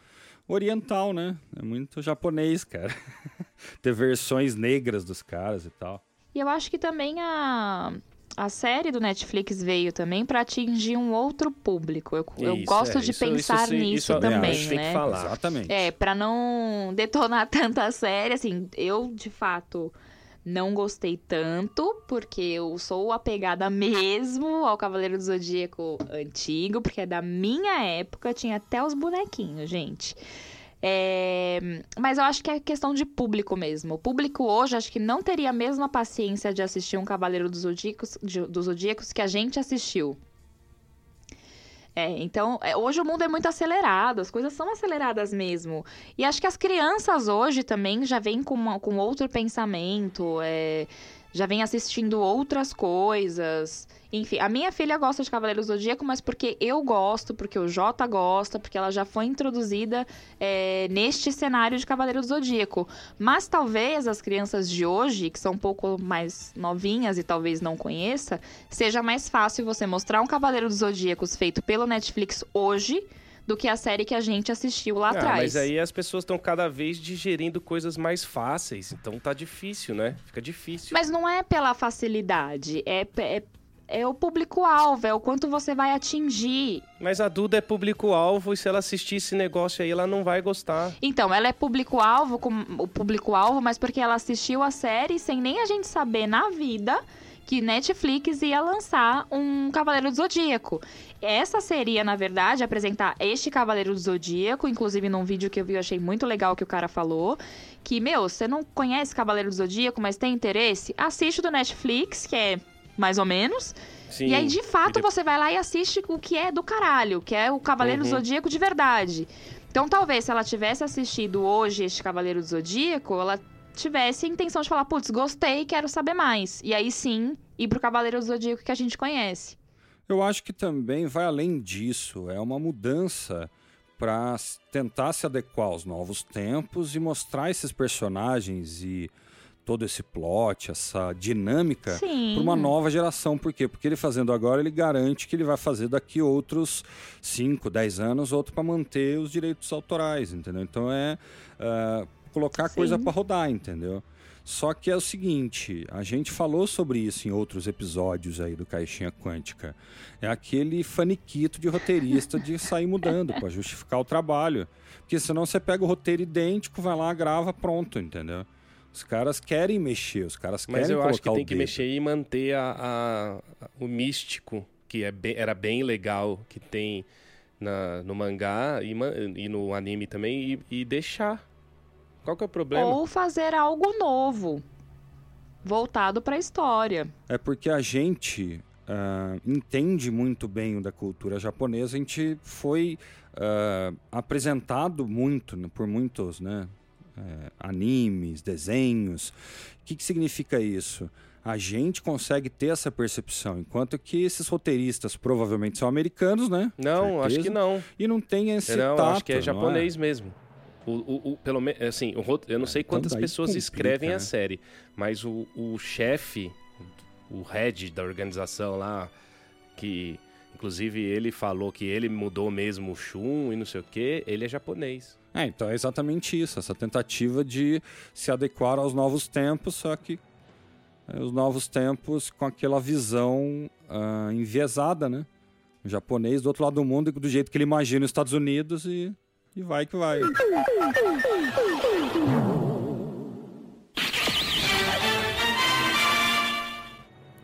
oriental, né? É muito japonês, cara. Ter versões negras dos caras e tal. E eu acho que também a, a série do Netflix veio também para atingir um outro público. Eu, isso, eu gosto é, de isso, pensar isso, nisso também, né? Tem que falar. Exatamente. É, para não detonar tanta série, assim, eu de fato não gostei tanto, porque eu sou apegada mesmo ao Cavaleiro do Zodíaco antigo, porque é da minha época, tinha até os bonequinhos, gente. É... Mas eu acho que é questão de público mesmo. O público hoje acho que não teria a mesma paciência de assistir um Cavaleiro dos Zodíacos, dos Zodíacos que a gente assistiu. É, então, é, hoje o mundo é muito acelerado, as coisas são aceleradas mesmo. E acho que as crianças hoje também já vêm com, uma, com outro pensamento. É, já vem assistindo outras coisas. Enfim, a minha filha gosta de Cavaleiros do Zodíaco, mas porque eu gosto, porque o Jota gosta, porque ela já foi introduzida é, neste cenário de Cavaleiros do Zodíaco. Mas talvez as crianças de hoje, que são um pouco mais novinhas e talvez não conheça, seja mais fácil você mostrar um Cavaleiro dos Zodíacos feito pelo Netflix hoje do que a série que a gente assistiu lá Ah, atrás. mas aí as pessoas estão cada vez digerindo coisas mais fáceis, então tá difícil, né? Fica difícil. Mas não é pela facilidade, é, é, é o público-alvo, é o quanto você vai atingir. Mas a Duda é público-alvo e se ela assistir esse negócio aí, ela não vai gostar. Então, ela é público-alvo, o público-alvo, mas porque ela assistiu a série sem nem a gente saber na vida que Netflix ia lançar um Cavaleiro do Zodíaco. Essa seria, na verdade, apresentar este Cavaleiro do Zodíaco, inclusive num vídeo que eu vi, eu achei muito legal que o cara falou, que, meu, você não conhece Cavaleiro do Zodíaco, mas tem interesse? Assiste o do Netflix, que é mais ou menos, Sim. e aí, de fato, você vai lá e assiste o que é do caralho, que é o Cavaleiro do Uhum. Zodíaco de verdade. Então, talvez, se ela tivesse assistido hoje este Cavaleiro do Zodíaco, ela tivesse a intenção de falar, putz, gostei, quero saber mais. E aí sim, ir pro Cavaleiro do Zodíaco que a gente conhece. Eu acho que também vai além disso. É uma mudança para tentar se adequar aos novos tempos e mostrar esses personagens e todo esse plot, essa dinâmica para uma nova geração. Por quê? Porque ele fazendo agora, ele garante que ele vai fazer daqui outros 5, 10 anos, outro para manter os direitos autorais, entendeu? Então é ah, colocar Sim. coisa para rodar, entendeu? Só que é o seguinte, a gente falou sobre isso em outros episódios aí do Caixinha Quântica. É aquele faniquito de roteirista de sair mudando para justificar o trabalho. Porque senão você pega o roteiro idêntico, vai lá, grava, pronto, entendeu? Os caras querem mexer, os caras Mas querem eu colocar acho que o tem que mexer e manter a, a- o místico, que é bem- era bem legal, que tem na- no mangá e, e no anime também, e, e deixar. Qual que é o problema? Ou fazer algo novo, voltado pra história. É porque a gente ah, entende muito bem o da cultura japonesa, a gente foi ah, apresentado muito né, por muitos né, eh, animes, desenhos. O que, que significa isso? A gente consegue ter essa percepção, enquanto que esses roteiristas provavelmente são americanos, né? Não, acho que não. E não tem esse não, tato, acho que é não japonês mesmo. O, o, o- pelo menos, assim, o eu não sei então quantas daí pessoas complica, escrevem né? a série, mas o, o chefe, o head da organização lá, que inclusive ele falou que ele mudou mesmo o Shun e não sei o que, ele é japonês. É, então é exatamente isso, essa tentativa de se adequar aos novos tempos, só que é, os novos tempos com aquela visão ah, enviesada, né? O japonês do outro lado do mundo, do jeito que ele imagina os Estados Unidos e, e vai que vai.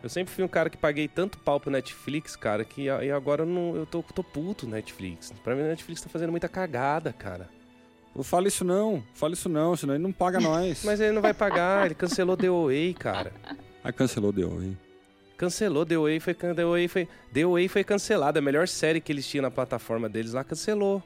Eu sempre fui um cara que paguei tanto pau pro Netflix, cara, que e agora eu, não, eu tô, tô puto Netflix. Pra mim, o Netflix tá fazendo muita cagada, cara. Não fala isso não, fala isso não, senão ele não paga nós. Mas ele não vai pagar, ele cancelou The Away, cara. Aí cancelou deu, hein? Cancelou, The Away foi, The Away foi, The Away foi cancelado. A melhor série que eles tinham na plataforma deles lá cancelou.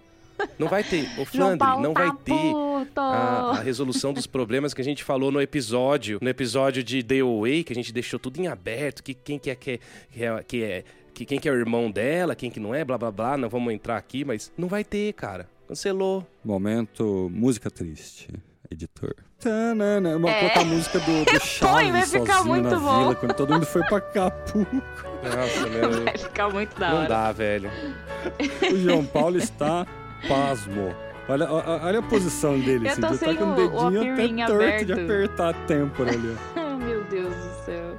Não vai ter, ô Flandre, não tá vai ter a, a resolução dos problemas que a gente falou no episódio, no episódio de The Away, que a gente deixou tudo em aberto, que quem que é que é, que é, que que quem que é o irmão dela, quem que não é, blá blá blá, não vamos entrar aqui, mas não vai ter, cara. Cancelou. Momento música triste, editor. Tanana, vamos É. colocar a música do, do Chaves vai ficar sozinho muito na bom. vila, quando todo mundo foi pra Capu. Nossa, meu, Vai ficar muito da não hora. dá, velho. O João Paulo está pasmo. Olha, olha a posição dele, Eu assim, tô já sem tá com o o- o dedinho até torto de aberto. apertar a têmpora ali. Oh, meu Deus do céu.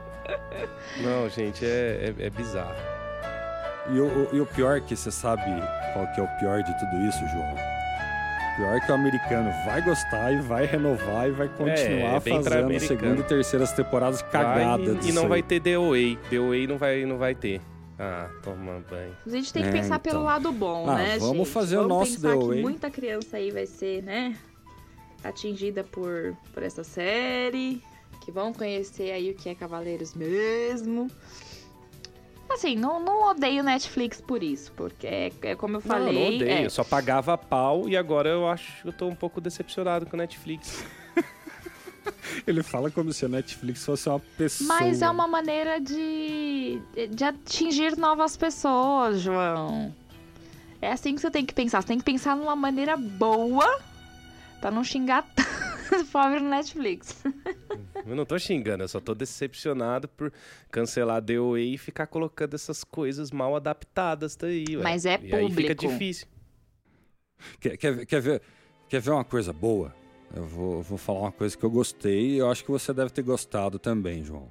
Não, gente, é, é, é bizarro. E o, o- e o pior é que você sabe qual que é o pior de tudo isso, João? O pior é que o americano vai gostar e vai renovar e vai continuar é bem pra fazendo segunda e terceiras temporadas cagadas. Vai, e, e não aí. vai ter. The Away não vai, não vai ter. Ah, toma banho. A gente tem que É, pensar então. pelo lado bom, Ah, né, vamos gente? fazer o vamos nosso pensar The que Way. muita criança aí vai ser, né, atingida por, por essa série, que vão conhecer aí o que é Cavaleiros mesmo. Assim, não, não odeio Netflix por isso, porque é, é como eu falei... não, não odeio. é, Eu só pagava pau e agora eu acho que eu tô um pouco decepcionado com o Netflix. Ele fala como se a Netflix fosse uma pessoa. Mas é uma maneira de, de atingir novas pessoas, João. É assim que você tem que pensar. Você tem que pensar numa maneira boa pra não xingar tanto o pobre Netflix. Eu não tô xingando, eu só tô decepcionado por cancelar The Way e ficar colocando essas coisas mal adaptadas daí. Ué. Mas é e aí fica público. difícil. Quer, quer, quer, ver, quer ver uma coisa boa? Eu vou, eu vou falar uma coisa que eu gostei e eu acho que você deve ter gostado também, João.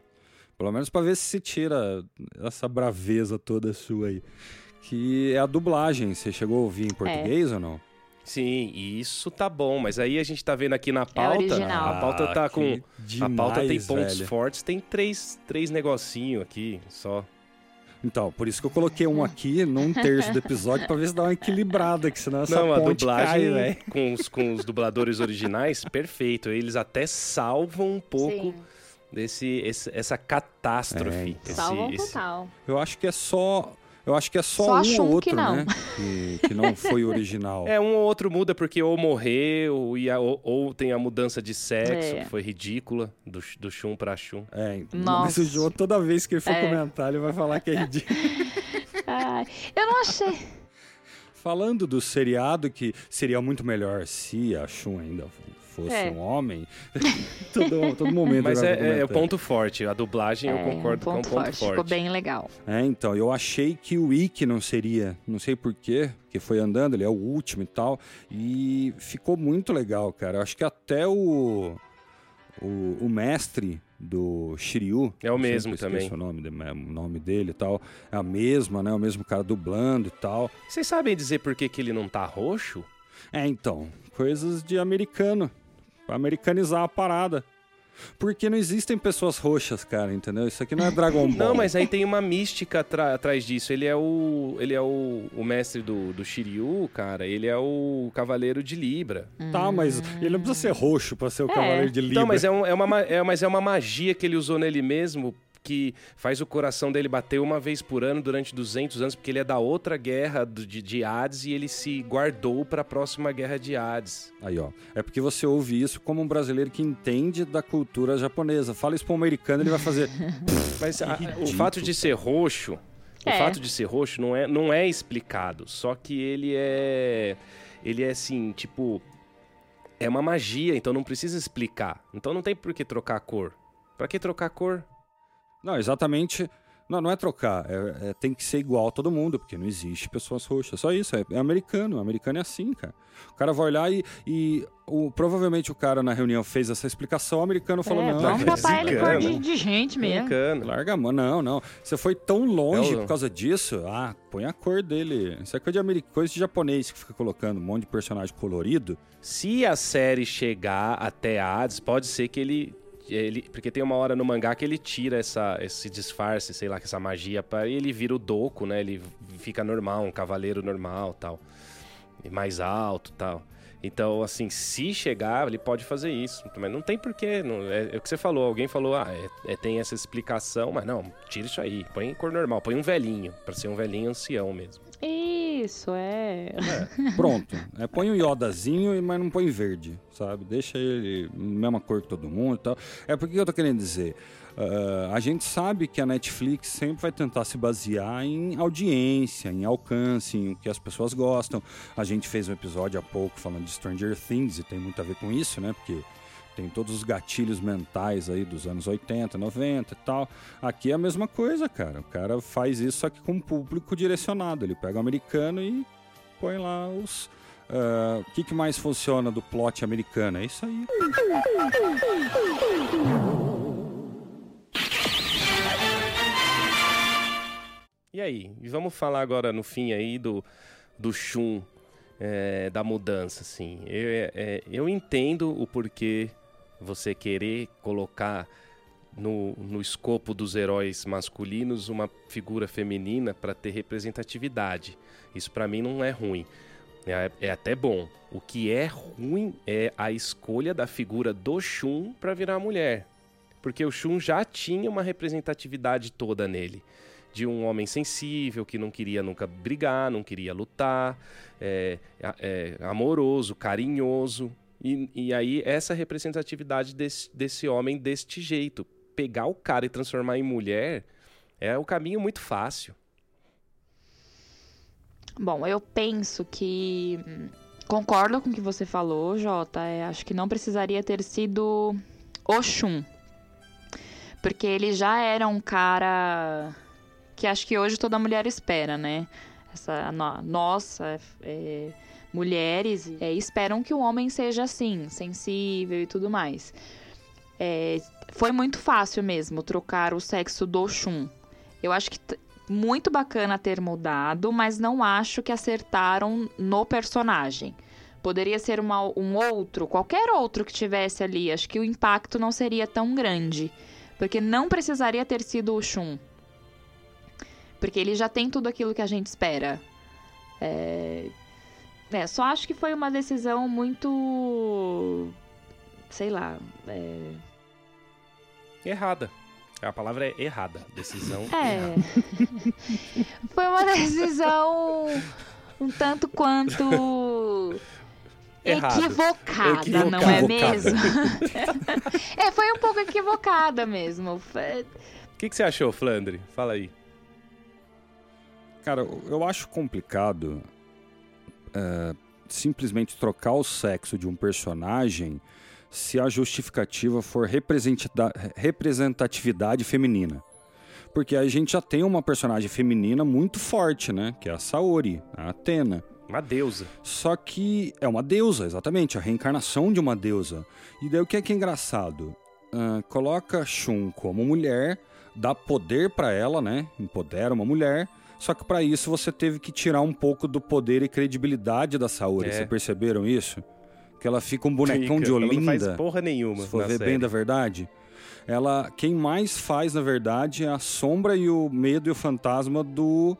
Pelo menos pra ver se se tira essa braveza toda sua aí. Que é a dublagem. Você chegou a ouvir em português ou não? Sim, e isso tá bom, mas aí a gente tá vendo aqui na pauta. original. a pauta tá Ah, com. que a pauta tem demais, pontos velho. fortes, tem três, três negocinho aqui só. Então, por isso que eu coloquei um aqui num terço do episódio pra ver se dá uma equilibrada, que senão essa Não, a dublagem cai, velho. com os, com os dubladores originais, perfeito. Eles até salvam um pouco Sim. desse, esse- essa catástrofe. É, então. esse- Salvam esse- total. Eu acho que é só. Eu acho que é só, Só um ou que outro, não. né? Que, que não foi original. É, um ou outro muda porque ou morreu, e a- ou, ou tem a mudança de sexo, É. que foi ridícula, do, do Shun pra Shun. É, então, Nossa. mas o João, toda vez que ele for É. comentar, ele vai falar que é ridículo. Ai, eu não achei. Falando do seriado, que seria muito melhor se a Shun ainda fosse É. um homem, todo, todo momento. Mas é, vai é o ponto forte, a dublagem eu É, concordo um ponto com o ponto forte. forte. Ficou bem legal. É, então, eu achei que o Ikki não seria, não sei porquê, que foi andando, ele é o último e tal, e ficou muito legal, cara. Eu acho que até o, o, o mestre do Shiryu... É o mesmo também. o nome, o nome dele e tal, é a mesma, né, o mesmo cara dublando e tal. Vocês sabem dizer por que, que ele não tá roxo? É, então, coisas de americano, pra americanizar a parada. Porque não existem pessoas roxas, cara, entendeu? Isso aqui não é Dragon Ball. Não, mas aí tem uma mística atrás disso. Ele é o. Ele é o, o mestre do, do Shiryu, cara. Ele é o cavaleiro de Libra. Tá, mas ele não precisa ser roxo pra ser o É. Cavaleiro de Libra. Então, mas é, um- é uma, ma- é, mas é uma magia que ele usou nele mesmo que faz o coração dele bater uma vez por ano durante 200 anos, porque ele é da outra guerra de, de Hades e ele se guardou pra próxima guerra de Hades. Aí, ó. É porque você ouve isso como um brasileiro que entende da cultura japonesa. Fala isso pra um americano, ele vai fazer. Mas a- o fato de ser roxo, o É. fato de ser roxo não é, não é explicado. Só que ele é. Ele é assim, tipo. É uma magia, então não precisa explicar. Então não tem por que trocar a cor. Pra que trocar a cor? Não, exatamente. Não, não é trocar. É, é- tem que ser igual a todo mundo, porque não existe pessoas roxas. Só isso. É, é americano. O americano é assim, cara. O cara vai olhar e. e o, provavelmente o cara na reunião fez essa explicação, o americano falou: É, não, vamos botar ele cor de, de gente mesmo. Brincando. Larga a mão. Não, não. Você foi tão longe É por causa disso. Ah, põe a cor dele. Isso é coisa de, ameri- coisa de japonês que fica colocando um monte de personagem colorido. Se a série chegar até Hades, pode ser que ele. Ele porque tem uma hora no mangá que ele tira essa, esse disfarce, sei lá, essa magia, pra, e ele vira o Doku, né? Ele fica normal, um cavaleiro normal tal. E mais alto tal. Então, assim, se chegar, ele pode fazer isso. Mas não tem porquê. Não, é, é o que você falou. Alguém falou, ah, é- é- tem essa explicação, mas não, tira isso aí. Põe em cor normal, põe um velhinho, pra ser um velhinho ancião mesmo. Isso, é. Pronto. É, põe um iodazinho, mas não põe verde, sabe? Deixa ele mesma cor que todo mundo e tal. É porque eu tô querendo dizer. Ah, a gente sabe que a Netflix sempre vai tentar se basear em audiência, em alcance, em o que as pessoas gostam. A gente fez um episódio há pouco falando de Stranger Things e tem muito a ver com isso, né? Porque tem todos os gatilhos mentais aí dos anos 80, 90 e tal. Aqui é a mesma coisa, cara. O cara faz isso que com um público direcionado. Ele pega o americano e põe lá os. ah, O que, que mais funciona do plot americano? É isso aí. E aí? Vamos falar agora no fim aí do, do Shun, é, da mudança, assim. Eu, é, é, eu entendo o porquê você querer colocar no, no escopo dos heróis masculinos uma figura feminina para ter representatividade. Isso para mim não é ruim. É, é até bom. O que é ruim é a escolha da figura do Shun para virar mulher. Porque o Shun já tinha uma representatividade toda nele de um homem sensível que não queria nunca brigar, não queria lutar, é, é, amoroso, carinhoso. E, e aí, essa representatividade desse, desse homem deste jeito. Pegar o cara e transformar em mulher é o caminho muito fácil. Bom, eu penso que. Concordo com o que você falou, Jota. É, acho que não precisaria ter sido Oxum. Porque ele já era um cara que acho que hoje toda mulher espera, né? Essa, nossa, é, mulheres é, esperam que o homem seja assim, sensível e tudo mais. É, foi muito fácil mesmo trocar o sexo do Shun. Eu acho que muito bacana ter mudado, mas não acho que acertaram no personagem. Poderia ser uma, um outro, qualquer outro que tivesse ali. Acho que o impacto não seria tão grande. Porque não precisaria ter sido o Shun. Porque ele já tem tudo aquilo que a gente espera. É... é só acho que foi uma decisão muito. Sei lá. É... Errada. A palavra é errada. Decisão. É. Errada. Foi uma decisão um tanto quanto. Errado. Equivocada, Equivocada. não é mesmo? é, foi um pouco equivocada mesmo. O que, que você achou, Flandre? Fala aí. Cara, eu acho complicado é, simplesmente trocar o sexo de um personagem se a justificativa for representatividade feminina. Porque a gente já tem uma personagem feminina muito forte, né? Que é a Saori, a Atena. Uma deusa. Só que é uma deusa, exatamente, a reencarnação de uma deusa. E daí o que é que é engraçado? Ah, coloca Shun como mulher, dá poder pra ela, né? Empodera uma mulher. Só que pra isso você teve que tirar um pouco do poder e credibilidade da Saori. É. Vocês perceberam isso? Que ela fica um bonecão Fica, de ela Olinda. Não faz porra nenhuma. Se for ver série. bem da verdade, ela quem mais faz na verdade é a sombra e o medo e o fantasma do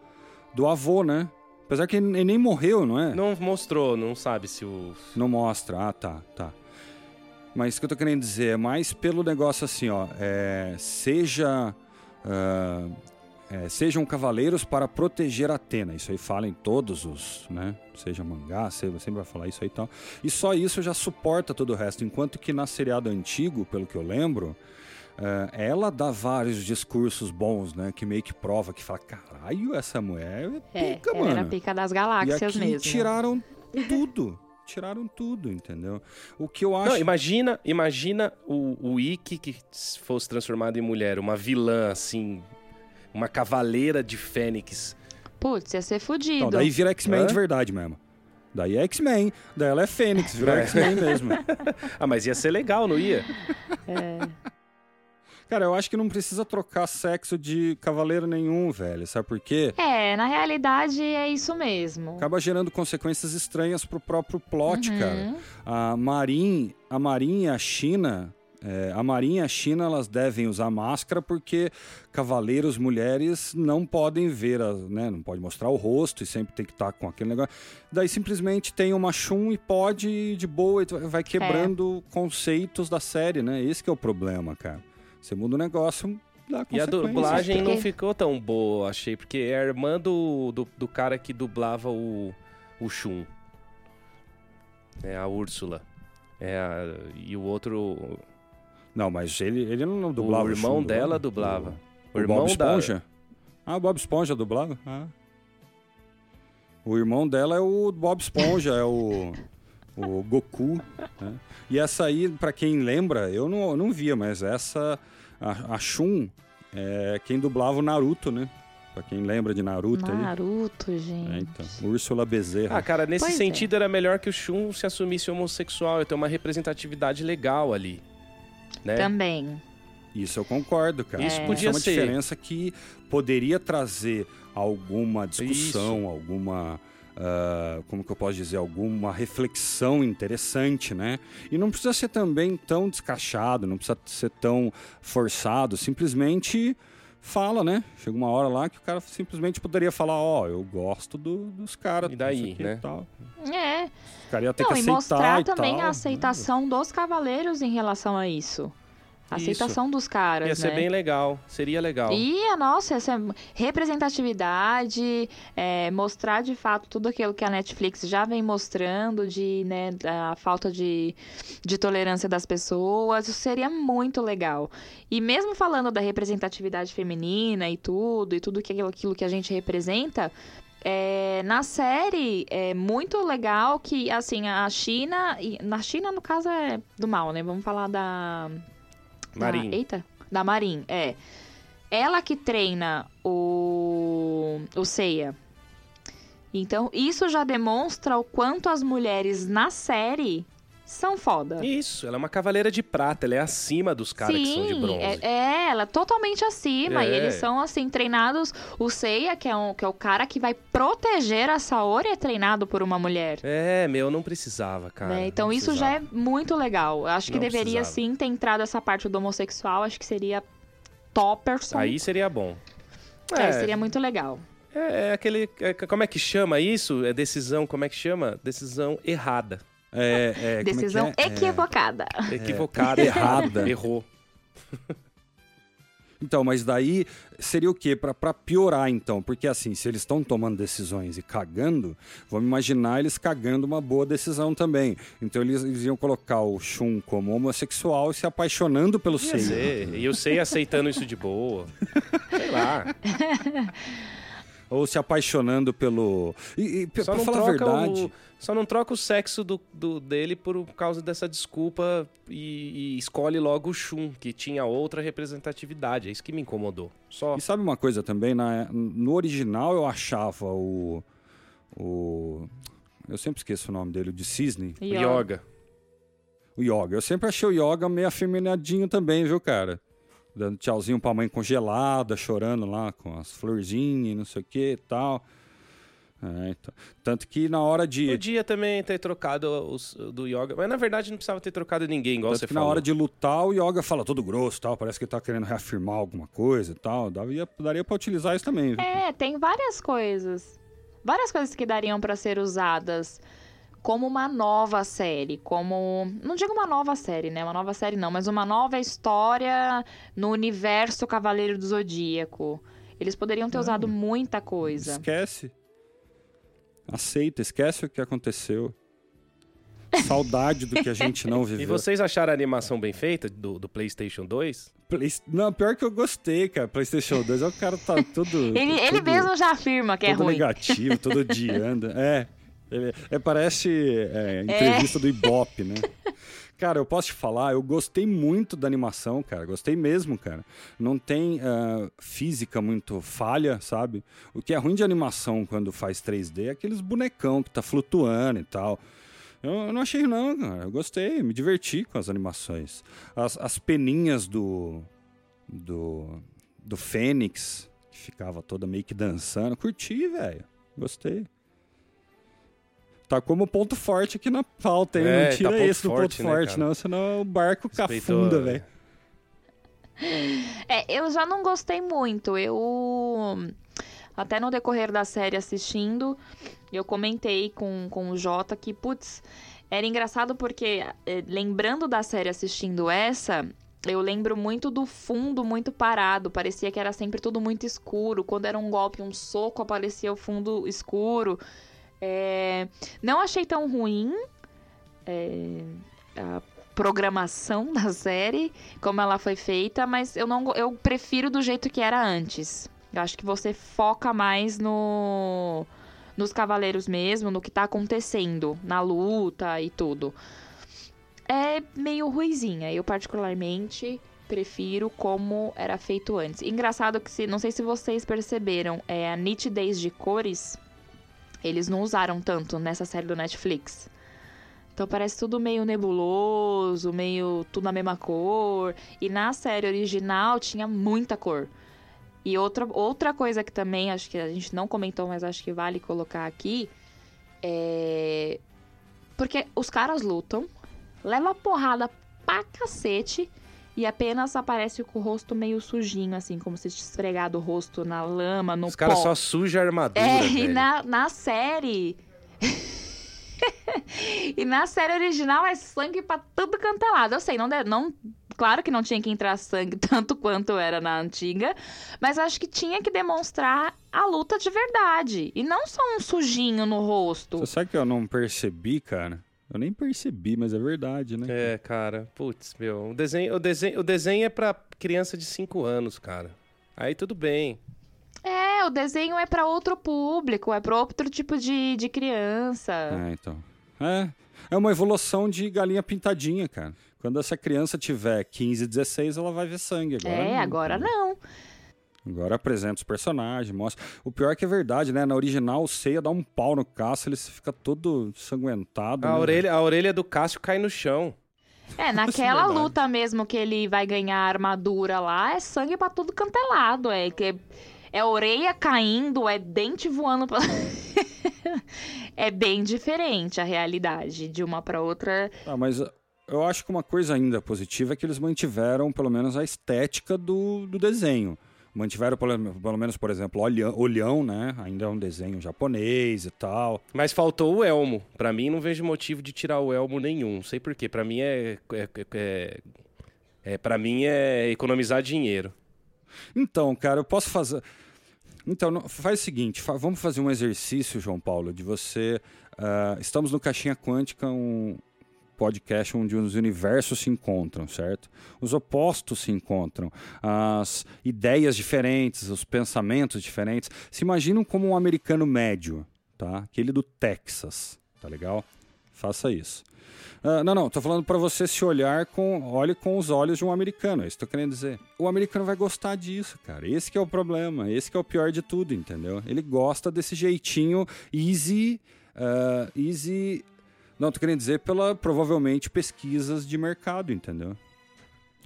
do avô, né? Apesar que ele nem morreu, não é? Não mostrou, não sabe se o. Não mostra. Ah, tá, tá. Mas o que eu tô querendo dizer é mais pelo negócio assim, ó. É, seja. ah, é, sejam cavaleiros para proteger Atena. Isso aí fala em todos os, né? Seja mangá, você sempre vai falar isso aí e tal. E só isso já suporta todo o resto. Enquanto que na seriado antigo, pelo que eu lembro, ah, ela dá vários discursos bons, né? Que meio que prova, que fala, caralho, essa mulher é É, pica, ela mano. era a pica das E galáxias aqui mesmo. tiraram tudo. Tiraram tudo, entendeu? O que eu acho. Não, imagina, imagina o, o Ikki que fosse transformado em mulher, uma vilã, assim, uma cavaleira de fênix. Putz, ia ser fudido. Então, daí vira X-Men de verdade mesmo. Daí é X-Men, daí ela é Fênix, virou É. X-Men mesmo. Ah, mas ia ser legal, não ia? Cara, eu acho que não precisa trocar sexo de cavaleiro nenhum, velho. Sabe por quê? É, na realidade é isso mesmo. Acaba gerando consequências estranhas pro próprio plot, Uhum. cara. A Marin, a Marin e a China, é, a Marin e a China, elas devem usar máscara porque cavaleiros mulheres não podem ver, as, né, não pode mostrar o rosto e sempre tem que estar com aquele negócio. Daí simplesmente tem uma Shun e pode ir de boa, e vai quebrando conceitos da série, né? Esse que é o problema, cara. Você muda o negócio, dá E a dublagem não ficou tão boa, achei, porque é a irmã do, do, do cara que dublava o, o Shun. É a Úrsula. É a- e o outro. Não, mas ele, ele não dublava o irmão Shun, dela dublava. dublava. O, O, irmão Bob da. Esponja? Ah, o Bob Esponja dublava? Ah. O irmão dela é o Bob Esponja, é o, o Goku. né? E essa aí, pra quem lembra, eu não, não via, mas essa, a, a Shun, é quem dublava o Naruto, né? Pra quem lembra de Naruto aí. Naruto, É, gente. então, Úrsula Bezerra. Ah, cara, nesse Pois é. sentido era melhor que o Shun se assumisse homossexual. Ia ter uma representatividade legal ali. Né? Também. Isso eu concordo, cara. Isso É. podia é uma ser. diferença que poderia trazer alguma discussão, alguma. ah, como que eu posso dizer? Alguma reflexão interessante, né? E não precisa ser também tão descachado, não precisa ser tão forçado. Simplesmente fala, né? Chega uma hora lá que o cara simplesmente poderia falar: Ó, eu gosto do- dos caras. E daí, né? e tal. É. Ter Não, que e aceitar mostrar e também tal. a aceitação dos cavaleiros em relação a isso. A aceitação dos caras, Ia ser né? bem legal, seria legal. Ia, nossa, essa representatividade, é, mostrar de fato tudo aquilo que a Netflix já vem mostrando de, né, a falta de, de tolerância das pessoas, isso seria muito legal. E mesmo falando da representatividade feminina e tudo, e tudo aquilo, aquilo que a gente representa, é, na série é muito legal que, assim, a China, e- na China no caso é do mal, né, vamos falar da... Marin. Eita, da Marin, é. Ela que treina o, o Seiya. Então, isso já demonstra o quanto as mulheres na série são foda. Isso, ela é uma cavaleira de prata, ela é acima dos caras que são de Sim, bronze. é, é, ela é totalmente acima. E É. eles são, assim, treinados. O Seiya, que é, um, que é o cara que vai proteger a Saori, é treinado por uma mulher. É, meu, não precisava, cara. né? Então não isso já é precisava. muito legal. Eu Acho que Não deveria precisava. sim ter entrado essa parte do homossexual. Acho que seria topperson. Aí seria bom. É, seria muito legal. É, é aquele. é, como é que chama isso? É decisão, como é que chama? Decisão errada. É, é, é que Decisão é? É, equivocada. Equivocada. errada. Errou. Então, mas daí seria o quê? Pra, pra piorar, então. Porque assim, se eles estão tomando decisões e cagando, vamos imaginar eles cagando uma boa decisão também. Então eles, eles iam colocar o Shun como homossexual e se apaixonando pelo ser. E eu sei aceitando isso de boa. Sei lá. Ou se apaixonando pelo. E, e Só pra não, falar a troca verdade. o, só não troca o sexo do, do- dele por causa dessa desculpa e, e escolhe logo o Shun, que tinha outra representatividade. É isso que me incomodou. Só. E sabe uma coisa também? Na, no original eu achava o. O. Eu sempre esqueço o nome dele, o de Cisne. O E, ó, Yoga. O Yoga. Eu sempre achei o Yoga meio afeminadinho também, viu, cara? Dando tchauzinho pra mãe congelada, chorando lá com as florzinhas e não sei o que e tal. É, então. Tanto que na hora de. Podia também ter trocado os, do Yoga, mas na verdade não precisava ter trocado ninguém, igual Tanto você que falou. na hora de lutar, o Yoga fala todo grosso tal. Parece que ele tá querendo reafirmar alguma coisa e tal. Daria, daria pra utilizar isso também, viu? É, tem várias coisas. Várias coisas que dariam pra ser usadas como uma nova série, como não digo uma nova série, né? Uma nova série não, mas uma nova história no universo Cavaleiro do Zodíaco. Eles poderiam ter usado muita coisa. Esquece. Aceita, esquece o que aconteceu. Saudade do que a gente não E viveu. vocês acharam a animação bem feita do, do PlayStation 2? Play- Não, pior que eu gostei, cara. PlayStation 2, o cara tá todo. Ele, ele todo- mesmo já afirma que é todo ruim. negativo, todo odiando. É. Ele- é, parece é, entrevista do Ibope, né? Cara, eu posso te falar, eu gostei muito da animação, cara. Gostei mesmo, cara. Não tem ah, física muito falha, sabe? O que é ruim de animação quando faz 3D é aqueles bonecão que tá flutuando e tal. Eu, eu não achei, não, cara. Eu gostei, me diverti com as animações. As, as peninhas do. do. do Fênix, que ficava toda meio que dançando. Curti, velho. Gostei. Tá como ponto forte aqui na pauta, hein? É, não tá tira ponto esse do ponto forte, né, forte, cara? não, senão o barco Respeitou, cafunda, né? velho. É, eu já não gostei muito. Eu. Até no decorrer da série assistindo, eu comentei com, com o Jota que, putz, era engraçado porque, eh, lembrando da série assistindo essa, eu lembro muito do fundo muito parado. Parecia que era sempre tudo muito escuro. Quando era um golpe, um soco, aparecia o fundo escuro. É, não achei tão ruim é, a programação da série como ela foi feita, mas eu não eu prefiro do jeito que era antes. Eu acho que você foca mais no nos cavaleiros mesmo, no que tá acontecendo, na luta e tudo. É meio ruizinha. Eu particularmente prefiro como era feito antes. Engraçado que se não sei se vocês perceberam, é a nitidez de cores eles não usaram tanto nessa série do Netflix. Então parece tudo meio nebuloso, meio tudo na mesma cor. E na série original tinha muita cor. E outra, outra coisa que também acho que a gente não comentou, mas acho que vale colocar aqui é. Porque os caras lutam, leva porrada pra cacete e apenas aparece com o rosto meio sujinho, assim, como se tivesse esfregado o rosto na lama, no Os caras só sujam a armadura, É, e velho. na, na série. e na série original é sangue pra tudo canto é lado. Eu sei, não, não Claro que não tinha que entrar sangue tanto quanto era na antiga, mas acho que tinha que demonstrar a luta de verdade. E não só um sujinho no rosto. Você sabe que eu não percebi, cara? Eu nem percebi, mas é verdade, né? É, cara. Putz, meu. O desenho, o desenho, o desenho é pra criança de 5 anos, cara. Aí tudo bem. É, o desenho é para outro público, é para outro tipo de, de criança. É, então. É, é uma evolução de galinha pintadinha, cara. Quando essa criança tiver 15, 16, ela vai ver sangue. Agora é, não, agora entendeu? não. Agora apresenta os personagens, mostra. O pior é que é verdade, né? Na original, o Seiya dá um pau no Cássio, ele fica todo sanguentado. A né, orelha, a orelha do Cássio cai no chão. É, naquela verdade. luta mesmo que ele vai ganhar a armadura lá, é sangue pra tudo canto é. É, que- é orelha caindo, é dente voando. Pra... é bem diferente a realidade de uma pra outra. Ah, mas eu acho que uma coisa ainda positiva é que eles mantiveram, pelo menos, a estética do, do desenho. Mantiveram, pelo, pelo menos, por exemplo, olhão, olhão, né? Ainda é um desenho japonês e tal. Mas faltou o elmo. Pra mim, não vejo motivo de tirar o elmo nenhum. Não sei porquê. Pra mim é. é, é, é para mim é economizar dinheiro. Então, cara, eu posso fazer. Então, não- faz o seguinte: fa- vamos fazer um exercício, João Paulo, de você. ah, estamos no Caixinha Quântica, um podcast onde os universos se encontram, certo? Os opostos se encontram, as ideias diferentes, os pensamentos diferentes se imaginam como um americano médio, tá? Aquele do Texas, tá legal? Faça isso. Ah, não, não, tô falando para você se olhar com, olhe com os olhos de um americano, é isso que eu tô querendo dizer. O americano vai gostar disso, cara. Esse é o problema, esse é o pior de tudo, entendeu? Ele gosta desse jeitinho easy, ah, easy. Não, tô querendo dizer pela provavelmente pesquisas de mercado, entendeu?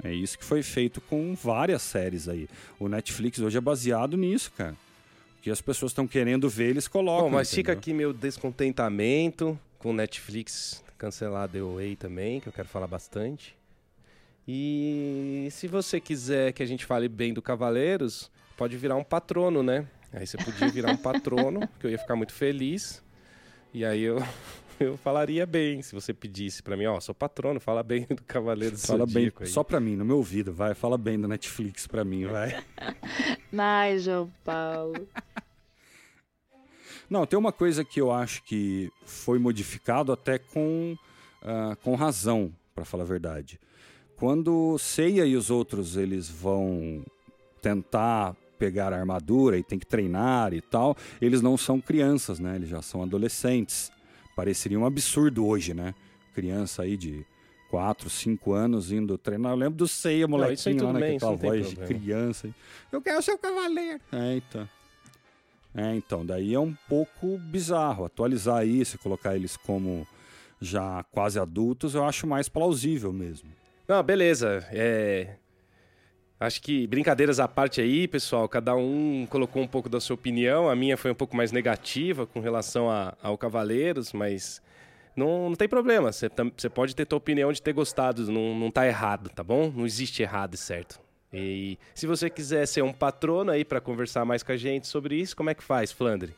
É isso que foi feito com várias séries aí. O Netflix hoje é baseado nisso, cara. O que as pessoas estão querendo ver, eles colocam. Bom, mas fica entendeu? aqui meu descontentamento com o Netflix cancelar The Way também, que eu quero falar bastante. E se você quiser que a gente fale bem do Cavaleiros, pode virar um patrono, né? Aí você podia virar um patrono, que eu ia ficar muito feliz. E aí eu, eu falaria bem, se você pedisse pra mim, ó, sou patrono, fala bem do Cavaleiro do Fala bem, aí. só pra mim, no meu ouvido, vai. Fala bem da Netflix pra mim, vai. Ai, João Paulo. Não, tem uma coisa que eu acho que foi modificado até com, ah, com razão, pra falar a verdade. Quando Seiya e os outros eles vão tentar pegar a armadura e tem que treinar e tal, eles não são crianças, né? Eles já são adolescentes. Pareceria um absurdo hoje, né? Criança aí de 4, 5 anos indo treinar. Eu lembro do Não, aí molequinho lá, tudo né? Com não voz de problema. criança. Eu quero ser o cavaleiro. É, então. É, então, daí é um pouco bizarro. Atualizar isso e colocar eles como já quase adultos, eu acho mais plausível mesmo. Não, beleza. É... Acho que brincadeiras à parte aí, pessoal. Cada um colocou um pouco da sua opinião. A minha foi um pouco mais negativa com relação a- ao Cavaleiros, mas não, não tem problema. Você pode ter tua opinião de ter gostado. Não, não tá errado, tá bom? Não existe errado e certo. E se você quiser ser um patrono aí para conversar mais com a gente sobre isso, como é que faz, Flandre?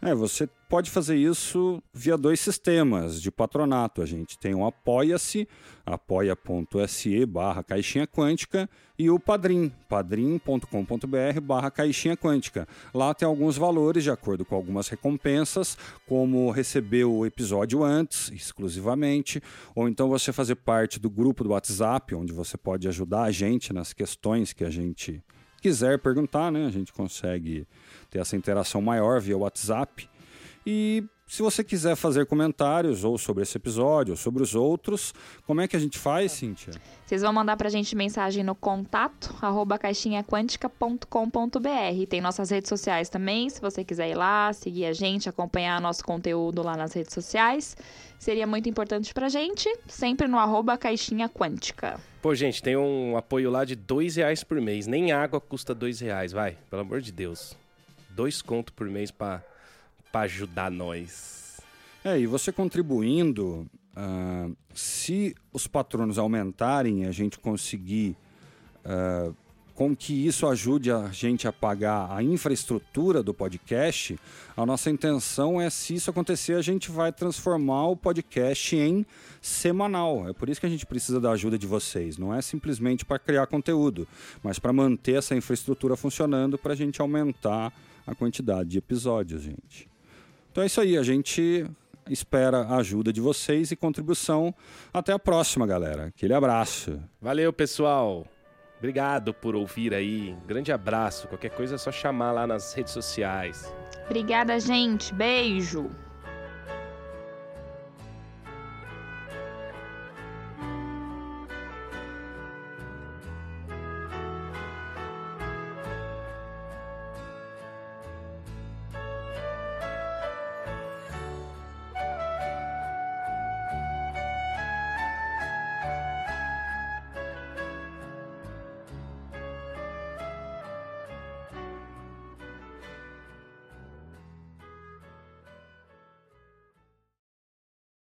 É, você pode fazer isso via dois sistemas de patronato. A gente tem o Apoia-se, apoia.se barra caixinha quântica e o Padrim, padrim.com.br barra caixinha quântica. Lá tem alguns valores de acordo com algumas recompensas, como receber o episódio antes, exclusivamente, ou então você fazer parte do grupo do WhatsApp, onde você pode ajudar a gente nas questões que a gente quiser perguntar, né? A gente consegue ter essa interação maior via WhatsApp. E se você quiser fazer comentários ou sobre esse episódio ou sobre os outros, como é que a gente faz, Cíntia? Vocês vão mandar pra gente mensagem no contato, arroba caixinhaquântica.com.br. Tem nossas redes sociais também, se você quiser ir lá, seguir a gente, acompanhar nosso conteúdo lá nas redes sociais. Seria muito importante pra gente, sempre no arroba caixinha quântica. Pô, gente, tem um apoio lá de dois reais por mês. Nem água custa dois reais, vai. Pelo amor de Deus. Dois conto por mês pra ajudar nós. É, e você contribuindo, ah, se os patronos aumentarem a gente conseguir ah, com que isso ajude a gente a pagar a infraestrutura do podcast, a nossa intenção é, se isso acontecer, a gente vai transformar o podcast em semanal. É por isso que a gente precisa da ajuda de vocês. Não é simplesmente para criar conteúdo, mas para manter essa infraestrutura funcionando para a gente aumentar a quantidade de episódios, gente. Então é isso aí, a gente espera a ajuda de vocês e contribuição. Até a próxima, galera. Aquele abraço. Valeu, pessoal. Obrigado por ouvir aí. Grande abraço. Qualquer coisa é só chamar lá nas redes sociais. Obrigada, gente. Beijo.